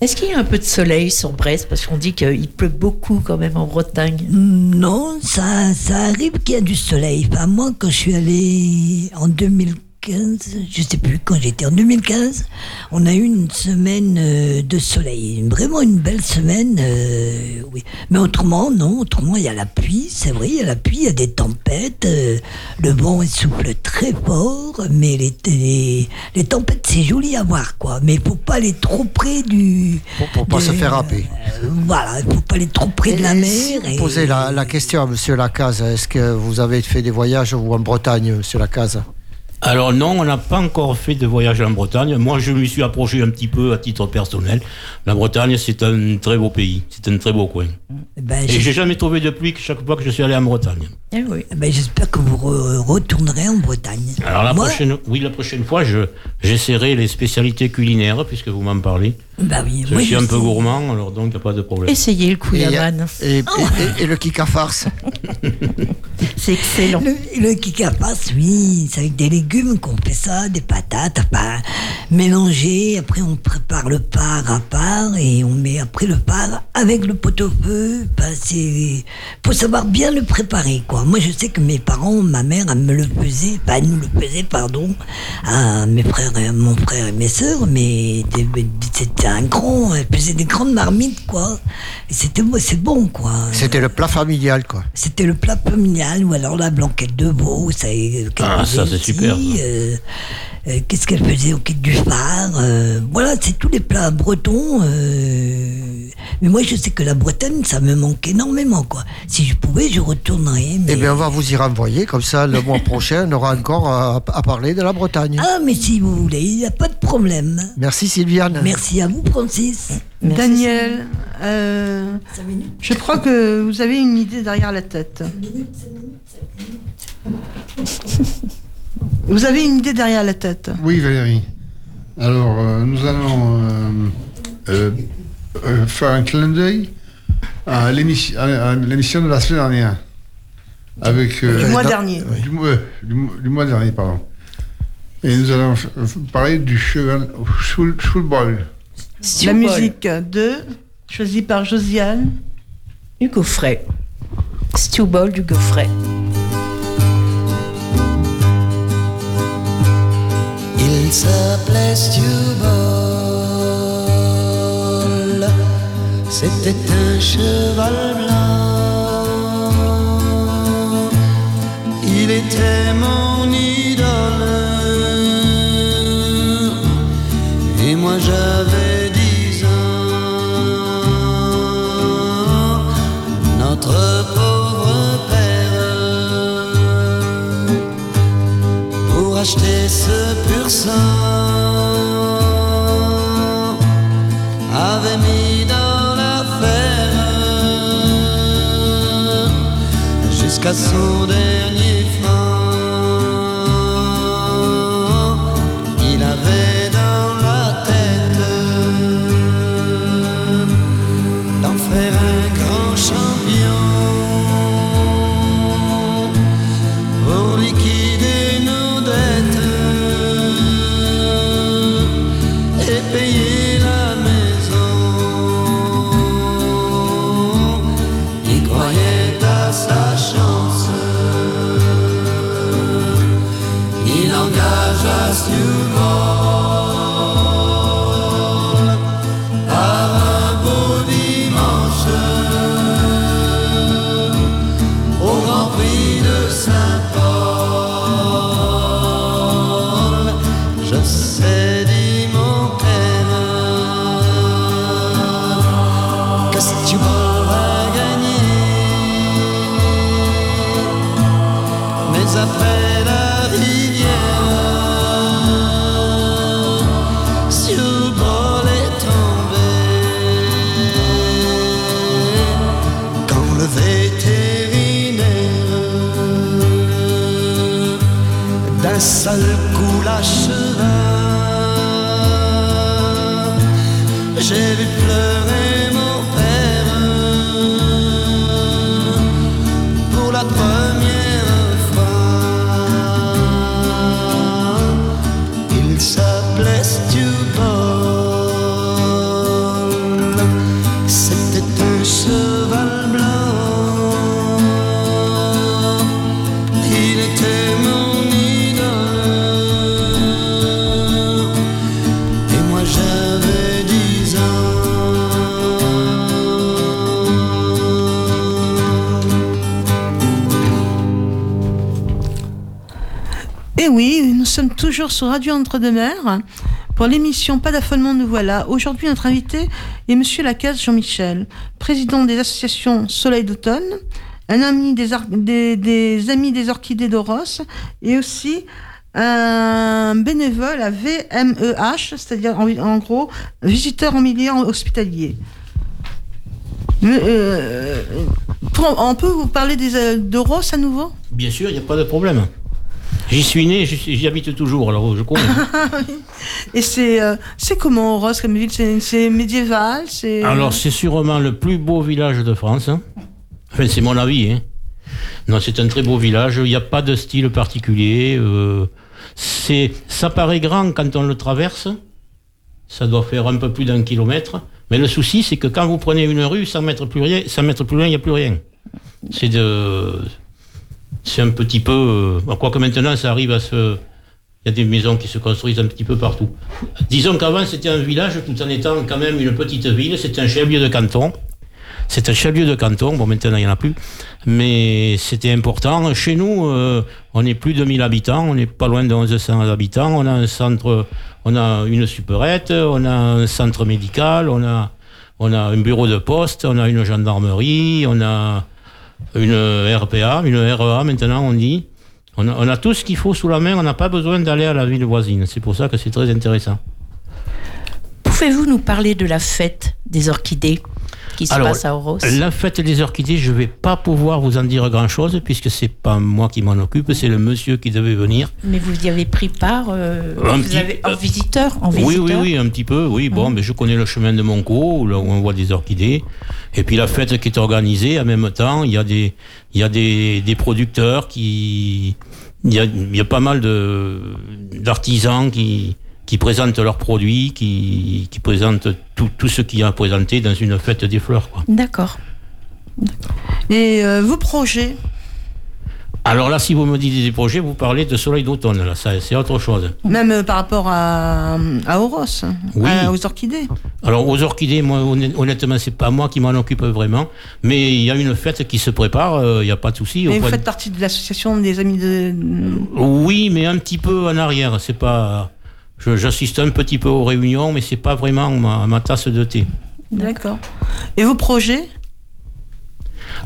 Est-ce qu'il y a un peu de soleil sur Brest? Parce qu'on dit qu'il pleut beaucoup quand même en Bretagne. Non, ça, ça arrive qu'il y a du soleil. Enfin, moi, quand je suis allé en 2015, je sais plus quand j'étais en 2015, on a eu une semaine euh, de soleil, vraiment une belle semaine. euh, oui, mais autrement, non. Autrement, il y a la pluie. C'est vrai, il y a la pluie, il y a des tempêtes. euh, le vent il souffle très fort, mais les, les, les tempêtes c'est joli à voir, quoi. Mais il faut pas aller trop près du. Pour, pour pas de- se faire happer. euh, voilà, il faut pas aller trop près de la mer. et- Posez la, la question à Monsieur Lacaze. Est-ce que vous avez fait des voyages vous en Bretagne, Monsieur Lacaze? Alors non, on n'a pas encore fait de voyage en Bretagne. Moi, je me suis approché un petit peu à titre personnel. La Bretagne, c'est un très beau pays, c'est un très beau coin. Ben, Et j'ai- jamais trouvé de pluie que chaque fois que je suis allé en Bretagne. Eh oui. Ben, J'espère que vous re- retournerez en Bretagne. Alors la Moi, prochaine, oui, la prochaine fois, je j'essaierai les spécialités culinaires puisque vous m'en parlez. Bah oui, je moi, suis je un peu gourmand, alors donc il n'y a pas de problème. Essayez le couillaman. Et, et, et- et le kika farce C'est excellent. Le, le kikapas, oui, c'est avec des légumes qu'on fait ça, des patates, enfin, mélangées. Après, on prépare le part à part et on met après le part avec le pot-au-feu. Ben, c'est, faut savoir bien le préparer, quoi. Moi, je sais que mes parents, ma mère, elle me le faisait, pas nous le faisait, pardon, à mes frères, et, mon frère et mes sœurs, mais c'était un grand, elle faisait des grandes marmites, quoi. C'était, c'est bon, quoi. C'était le plat familial, quoi. C'était le plat familial ou alors la blanquette de veau. Ça, Ah, ça, c'est super, euh, euh, Qu'est-ce qu'elle faisait au quai du phare euh, Voilà, c'est tous les plats bretons. Euh, mais moi, je sais que la Bretagne, ça me manque énormément, quoi. Si je pouvais, je retournerais. Mais... Eh bien, on va vous y renvoyer, comme ça, le mois prochain, on aura encore à, à parler de la Bretagne. Ah, mais si vous voulez, il n'y a pas de problème. Merci Sylviane. Merci à vous, Francis. Daniel, euh, je crois que vous avez une idée derrière la tête. Vous avez une idée derrière la tête. Oui, Valérie. Alors, euh, nous allons euh, faire un clin d'œil à l'émission de la semaine dernière. Avec, euh, Du mois dans- dernier. Du, mois- du du mois dernier, pardon. Et nous allons parler du cheval, choulbol. La musique de, choisie par Josiane. Hugo Frey. Stew Ball du Frey. Il s'appelait Stewball. C'était un cheval blanc. Il était mon idole. Et moi j'avais dix ans. Notre pauvre père pour acheter ce pur sang jusqu'à son dernier franc. Il avait dans la tête d'en faire un grand champion nous sommes toujours sur Radio Entre-deux-Mers pour l'émission Pas d'affolement, nous voilà. Aujourd'hui, notre invité est Monsieur Lacaze Jean-Michel, président des associations Soleil d'automne, un ami des, des- Amis des Orchidées d'Oros et aussi un bénévole à VMEH, c'est-à-dire en, gros visiteur en milieu hospitalier. Euh, pour- on peut vous parler euh, d'Oros à nouveau? Bien sûr, il n'y a pas de problème. J'y suis né, j'y habite toujours, alors je connais. Et c'est euh, comment Oros comme ville C'est médiéval c'est... Alors, c'est sûrement le plus beau village de France. hein. Enfin, c'est mon avis. hein. Non, c'est un très beau village. Il n'y a pas de style particulier. euh, ça paraît grand quand on le traverse. Ça doit faire un peu plus d'un kilomètre. Mais le souci, c'est que quand vous prenez une rue, 100 mètres plus, rien, 100 mètres plus loin, il n'y a plus rien. C'est de, c'est un petit peu. euh, quoique maintenant, ça arrive à se. Il y a des maisons qui se construisent un petit peu partout. Disons qu'avant, c'était un village tout en étant quand même une petite ville. C'était un chef-lieu de canton. C'est un chef-lieu de canton. Bon, maintenant, il n'y en a plus. Mais c'était important. Chez nous, euh, on est plus de 1000 habitants. On n'est pas loin de 1100 habitants. On a un centre, on a une supérette, on a un centre médical, on a, on a un bureau de poste, on a une gendarmerie, on a une RPA, une REA maintenant, on dit. On a, tout ce qu'il faut sous la main. On n'a pas besoin d'aller à la ville voisine. C'est pour ça que c'est très intéressant. Pouvez-vous nous parler de la fête des orchidées qui se Alors, passe à Oros? La fête des orchidées, je ne vais pas pouvoir vous en dire grand-chose puisque c'est pas moi qui m'en occupe, c'est le monsieur qui devait venir. Mais vous y avez pris part euh, Un vous petit- avez, en visiteur en Oui, oui, visiteur oui, un petit peu, oui. Bon, mais je connais le chemin de Monco, où on voit des orchidées. Et puis la fête qui est organisée, en même temps, il y a des, il y a des, des producteurs qui. Il y a, il y a pas mal d'artisans qui, qui présentent leurs produits, qui, qui présentent tout, tout ce qu'il y a à présenter dans une fête des fleurs. D'accord. Et euh, vos projets? Alors là, si vous me dites des projets, vous parlez de soleil d'automne, là, ça, c'est autre chose. Même euh, par rapport à, à Oros, Oui. à- aux orchidées. Alors aux orchidées, moi honn- honnêtement, c'est pas moi qui m'en occupe vraiment, mais il y a une fête qui se prépare, euh, il n'y a pas de souci. Mais vous faites partie de l'association des amis de. Oui, mais un petit peu en arrière. C'est pas. Je- J'assiste un petit peu aux réunions, mais c'est pas vraiment ma, ma tasse de thé. D'accord. Et vos projets?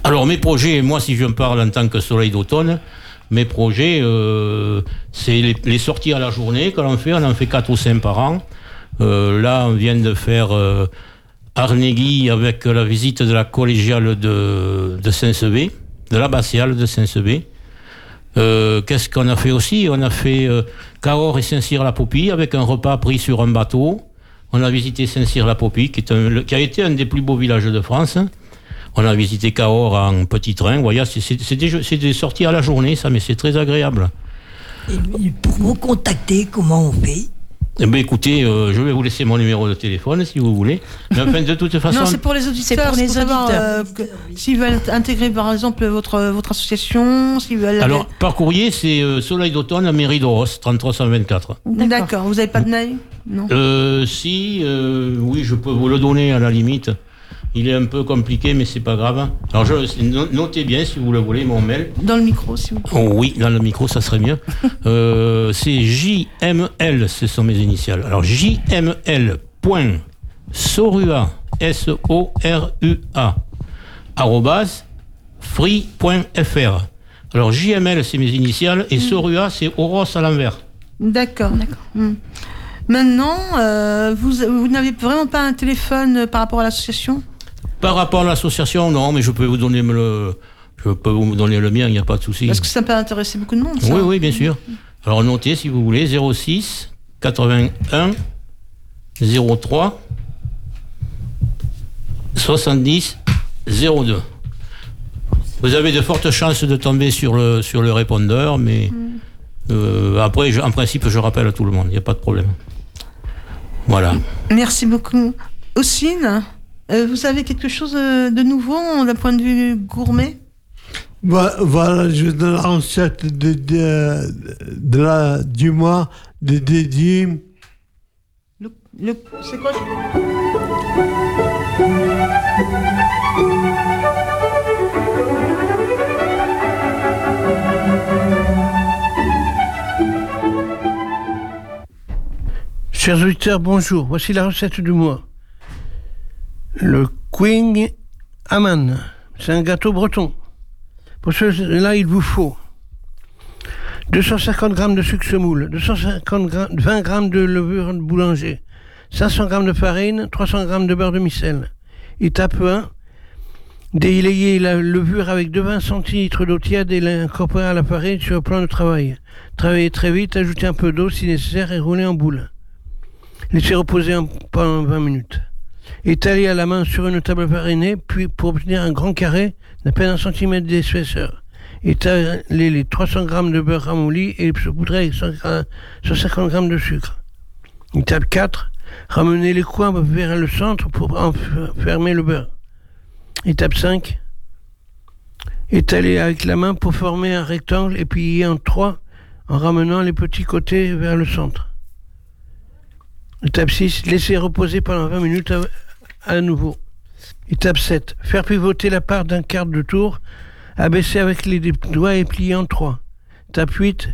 Alors mes projets, moi si je me parle en tant que soleil d'automne, mes projets, euh, c'est les, les sorties à la journée que l'on fait, on en fait 4 ou 5 par an. Euh, là, on vient de faire euh, Arnegui avec la visite de la collégiale de, de Saint-Sevé, de l'abbatiale de Saint-Sevé. Euh, Qu'est-ce qu'on a fait aussi? On a fait euh, Cahors et Saint-Cyr-la-Popie avec un repas pris sur un bateau. On a visité Saint-Cyr-la-Popie, qui, a été un des plus beaux villages de France. On a visité Cahors en petit train. Voyez, c'est- des, des sorties à la journée, ça, mais c'est très agréable. Et pour vous contacter, comment on fait? Eh ben, écoutez, euh, je vais vous laisser mon numéro de téléphone si vous voulez. Mais enfin, de toute façon. Non, c'est pour les auditeurs. pour les savoir, auditeurs. euh, que- s'ils veulent intégrer, par exemple, votre, votre association, s'ils veulent. Alors, par courrier, c'est euh, Soleil d'automne, la mairie d'Oros, 3324. D'accord. Vous n'avez pas de mail? Non. Euh, si, euh, oui, je peux vous le donner à la limite. Il est un peu compliqué, mais c'est pas grave. Alors, je, no- notez bien si vous le voulez, mon mail. Dans le micro, si vous plaît. Oh oui, dans le micro, ça serait mieux. Euh, c'est JML, ce sont mes initiales. Alors, JML.sorua, S-O-R-U-A, arrobas, free.fr. Alors, JML, c'est mes initiales, et Sorua, c'est Oros à l'envers. D'accord. Hmm. Maintenant, euh, vous, vous n'avez vraiment pas un téléphone par rapport à l'association? Par rapport à l'association, non, mais je peux vous donner le, je peux vous donner le mien, il n'y a pas de souci. Parce que ça peut intéresser beaucoup de monde. ça. Oui, oui, bien sûr. Alors notez si vous voulez 06 81 03 70 02. Vous avez de fortes chances de tomber sur le, sur le répondeur, mais euh, après, je- en principe, je rappelle à tout le monde, il n'y a pas de problème. Voilà. Merci beaucoup. Ossine, euh, vous avez quelque chose euh, de nouveau d'un point de vue gourmet? Voi- Voilà, je vous donne la recette de, de, de la, du mois de Dédi. Le- C'est quoi Chers auditeurs, bonjour. Voici la recette du mois. Le Queen Aman. C'est un gâteau breton. Pour cela, il vous faut 250 g de sucre semoule, 250 g 20 g de levure boulanger, 500 g de farine, 300 g de beurre de micelle. Étape 1. Délayer la levure avec 20 centilitres d'eau tiède et l'incorporer à la farine sur le plan de travail. Travaillez très vite, ajoutez un peu d'eau si nécessaire et roulez en boule. Laissez reposer en- pendant 20 minutes. Étalez à la main sur une table farinée, puis pour obtenir un grand carré d'à peine un centimètre d'épaisseur. Étalez les 300 g de beurre ramolli et saupoudrez avec 100 gra- 150 g de sucre. Étape 4. Ramenez les coins vers le centre pour enfermer le beurre. Étape 5. Étalez avec la main pour former un rectangle et plier en trois en ramenant les petits côtés vers le centre. Étape 6, laisser reposer pendant 20 minutes à, à nouveau. Étape 7, faire pivoter la part d'un quart de tour, abaisser avec les doigts et plier en trois. Étape 8,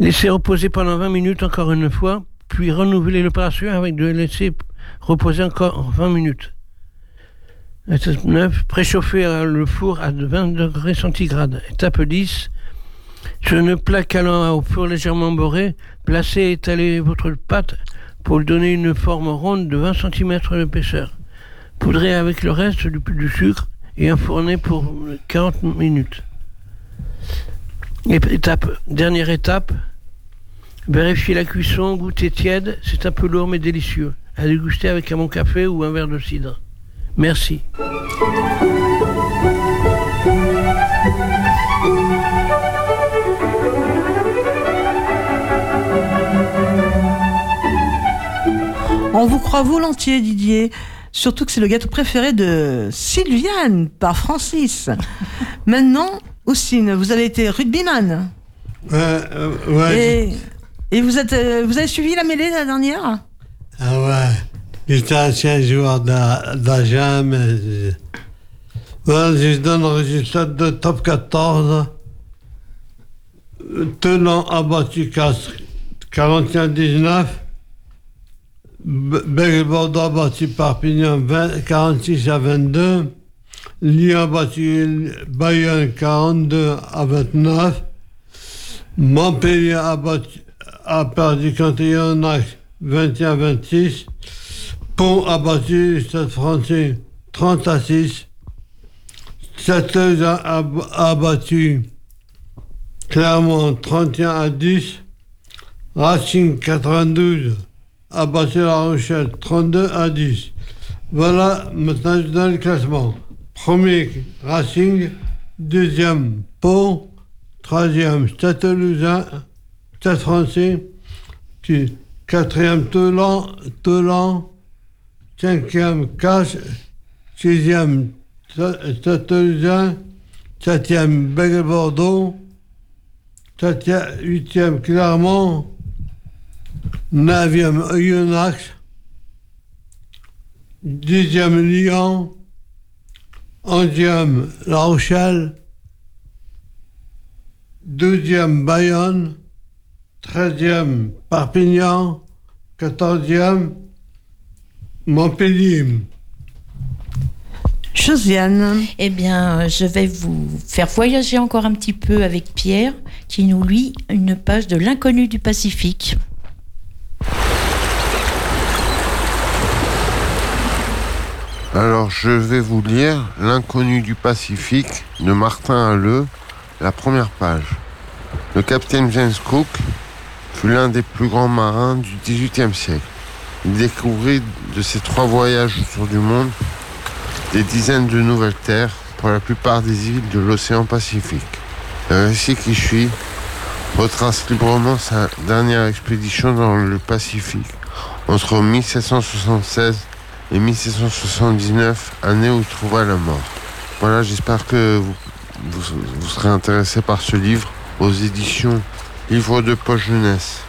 laisser reposer pendant 20 minutes encore une fois, puis renouveler l'opération avec de laisser reposer encore 20 minutes. Étape 9, préchauffer euh, le four à 20 degrés centigrades. Étape 10, sur une plaque allant au four légèrement beurré, placez et étalez votre pâte pour lui donner une forme ronde de 20 cm d'épaisseur. Poudrez avec le reste du, sucre et enfournez pour 40 minutes. Dernière étape, vérifiez la cuisson, goûtez tiède, c'est un peu lourd mais délicieux. À déguster avec un bon café ou un verre de cidre. Merci. On vous croit volontiers, Didier. Surtout que c'est le gâteau préféré de Sylviane par Francis. Maintenant, Ossine, vous avez été rugbyman. Ouais, euh, ouais. Et, et vous, êtes, euh, vous avez suivi la mêlée la dernière? Ah ouais, j'étais ancien joueur d'A- d'Agen, mais. Voilà, je donne le résultat de top 14. Euh, Tenant abattu 41-19. Bordeaux abattu Perpignan 20 46 à 22. Lyon abattu Bayonne 42 à 29. Montpellier a, battu- a perdu contre Yonac 21 à 26. Pont a battu Stade français 30 à 6. Châteauneuf a, a battu Clermont 31 à 10. Racing 92 a battu La Rochelle 32 à 10. Voilà, maintenant je donne le classement. Premier, Racing. Deuxième, Pont. Troisième, Stade Toulousain. Stade français. Quatrième Telan, Telan, cinquième Cache, sixième Tateluzin, septième Bègle Bordeaux, huitième Clermont, neuvième Oyonnax, dixième Lyon, onzième La Rochelle, douzième Bayonne, treizième Perpignan, quatorzième Montpellier. Josiane. Eh bien, je vais vous faire voyager encore un petit peu avec Pierre, qui nous lit une page de l'inconnu du Pacifique. Alors, je vais vous lire L'inconnu du Pacifique de Martin Halleux, la première page. Le capitaine James Cook fut l'un des plus grands marins du XVIIIe siècle. Il découvrit de ses trois voyages autour du monde des dizaines de nouvelles terres pour la plupart des îles de l'océan Pacifique. Le récit qui suit retrace librement sa dernière expédition dans le Pacifique entre 1776 et 1779, année où trouva la mort. Voilà, j'espère que vous, serez intéressé par ce livre aux éditions Livre de Poche Jeunesse.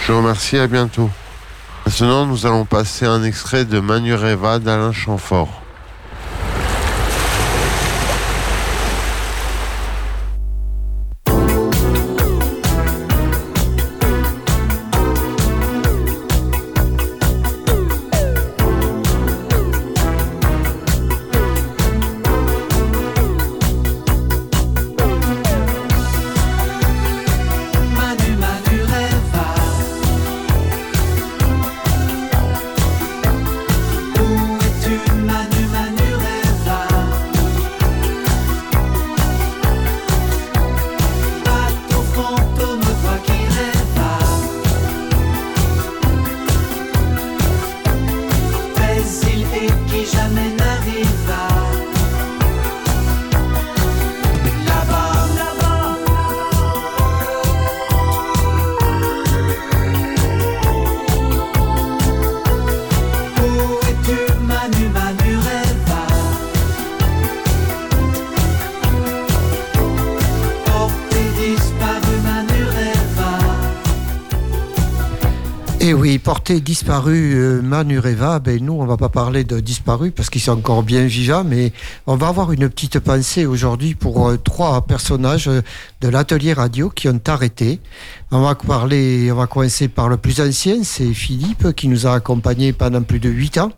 Je vous remercie, à bientôt. Maintenant, nous allons passer un extrait de Manureva d'Alain Chamfort. Disparu euh, Manureva, ben nous on va pas parler de disparu parce qu'ils sont encore bien vivants, mais on va avoir une petite pensée aujourd'hui pour euh, trois personnages euh, de l'atelier radio qui ont arrêté. On va on va commencer par le plus ancien, c'est Philippe qui nous a accompagnés pendant plus de huit ans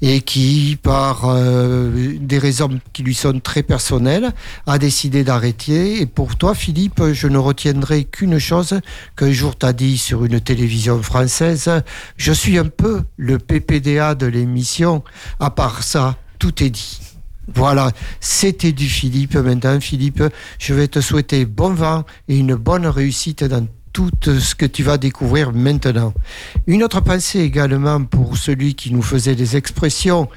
et qui, par euh, des raisons qui lui sont très personnelles, a décidé d'arrêter. Et pour toi, Philippe, je ne retiendrai qu'une chose qu'un jour t'as dit sur une télévision française. Je suis un peu le PPDA de l'émission. À part ça, tout est dit. Voilà, c'était du Philippe. Maintenant, Philippe, je vais te souhaiter bon vent et une bonne réussite dans tout ce que tu vas découvrir maintenant. Une autre pensée également pour celui qui nous faisait des expressions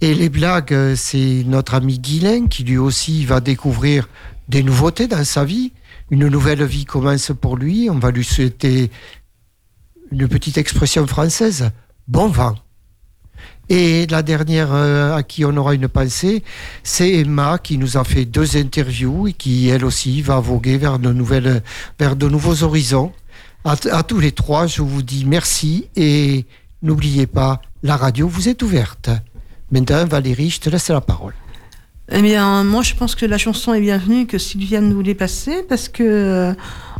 et les blagues, euh, c'est notre ami Guylain qui lui aussi va découvrir des nouveautés dans sa vie. Une nouvelle vie commence pour lui. On va lui souhaiter une petite expression française, bon vent. Et la dernière euh, à qui on aura une pensée, c'est Emma qui nous a fait deux interviews et qui elle aussi va voguer vers de nouvelles, vers de nouveaux horizons. À, tous les trois, je vous dis merci et n'oubliez pas, la radio vous est ouverte. Maintenant, Valérie, je te laisse la parole. Eh bien, moi, je pense que la chanson est bienvenue, que Sylviane nous l'ait passée, parce que euh,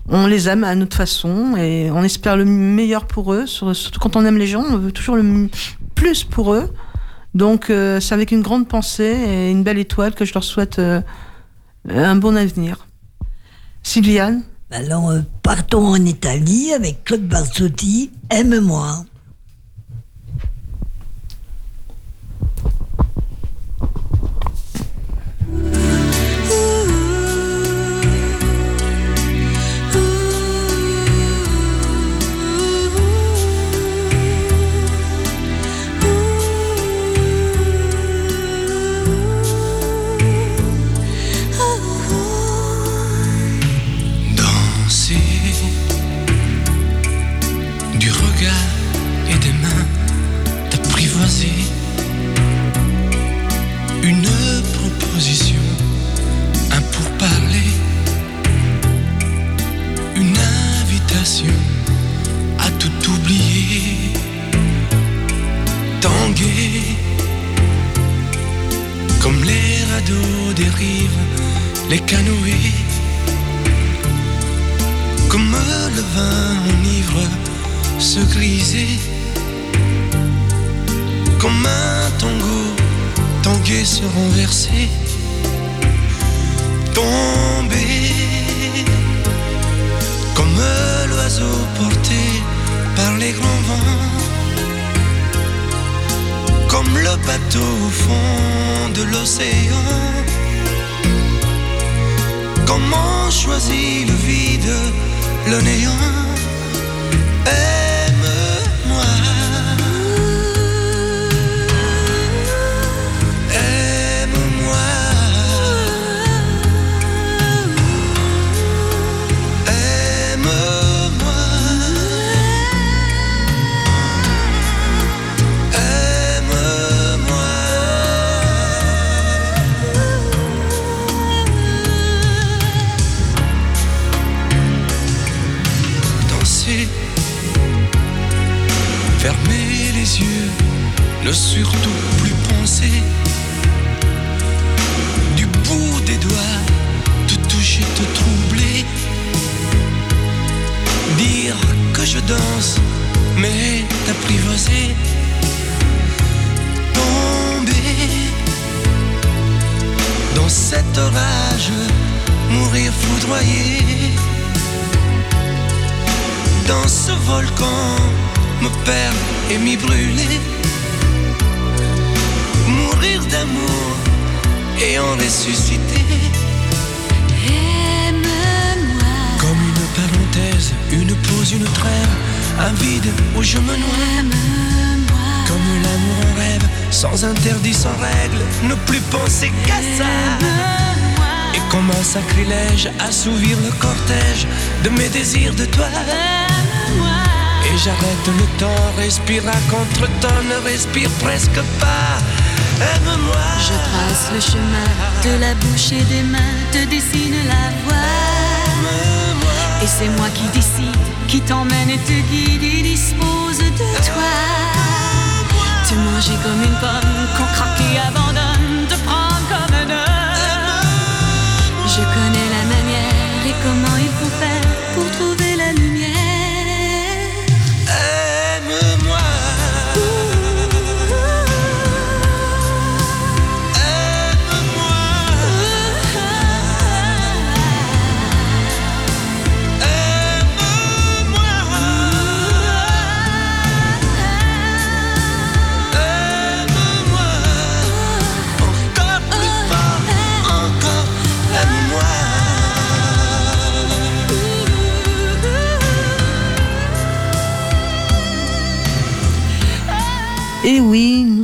on les aime à notre façon et on espère le meilleur pour eux. sur- Surtout quand on aime les gens, on veut toujours le plus pour eux. Donc, euh, c'est avec une grande pensée et une belle étoile que je leur souhaite euh, un bon avenir. Sylviane? Alors, euh, partons en Italie avec Claude Barsotti, Aime-moi. Danse, mais t'apprivoiser. Tomber dans cet orage, mourir foudroyé. Dans ce volcan, me perdre et m'y brûler. Mourir d'amour et en ressusciter. Pause, une trêve, un vide où je me noie. Comme l'amour en rêve, sans interdit, sans règle, ne plus penser qu'à ça. Et comme un sacrilège, assouvir le cortège de mes désirs de toi. Et j'arrête le temps, respire à contre-temps, ne respire presque pas. Aime-moi. Je trace le chemin de la bouche et des mains, te dessine la voie. Et c'est moi qui décide, qui t'emmène et te guide et dispose de toi. Te manger comme une pomme, qu'on craque et abandonne, te prendre comme un homme. Je connais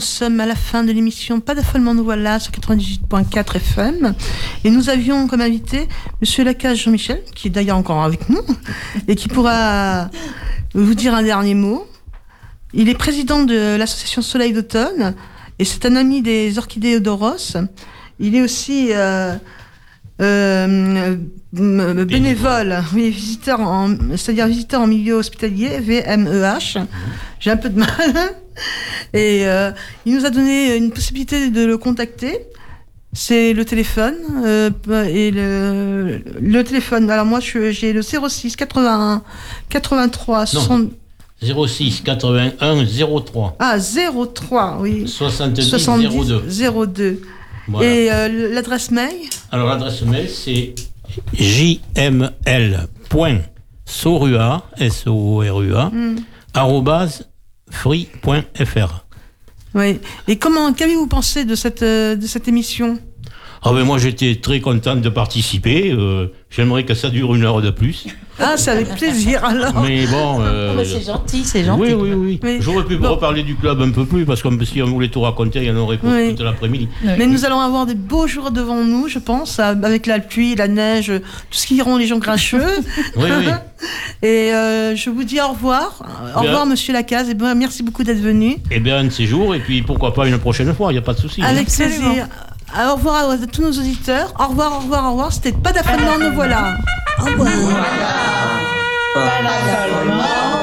nous sommes à la fin de l'émission Pas d'affolement, nous voilà sur 98.4 FM. Et nous avions comme invité Monsieur Lacaze Jean-Michel, qui est d'ailleurs encore avec nous, et qui pourra vous dire un dernier mot. Il est président de l'association Soleil d'automne, et c'est un ami des orchidées Odoros. Il est aussi euh, euh, bénévole, oui, visiteur c'est-à-dire visiteur en milieu hospitalier, VMEH. J'ai un peu de mal. Et euh, il nous a donné une possibilité de le contacter. C'est le téléphone. euh, et le, le téléphone, alors moi j'ai le 06 81 83 60 06 81 03 Ah, 03, oui. 70 02. 02. Voilà. Et euh, l'adresse mail? Alors l'adresse mail c'est jml.sorua, S-O-R-U-A, Hmm. arrobase free.fr. Oui. Et comment, qu'avez-vous pensé de cette, euh, de cette émission? Ah ben moi j'étais très contente de participer. euh, J'aimerais que ça dure une heure de plus. Ah, c'est avec plaisir alors. Mais bon. euh, Oh, mais c'est gentil, c'est gentil. Oui, oui, oui. Mais- J'aurais pu bon. reparler du club un peu plus parce que si on voulait tout raconter, il y en aurait pour Oui. toute l'après-midi. Mais nous allons avoir des beaux jours devant nous, je pense, avec la pluie, la neige, tout ce qui rend les gens grincheux. Oui, oui. Et euh, je vous dis au revoir. Au Bien. revoir, monsieur Lacaze. Et ben, merci beaucoup d'être venu. Eh bien, un de ces jours, et puis pourquoi pas une prochaine fois, il n'y a pas de souci. Avec hein. plaisir. Au revoir à tous nos auditeurs. Au revoir, au revoir, au revoir. C'était pas d'affaire, nous voilà. Au revoir. Pas la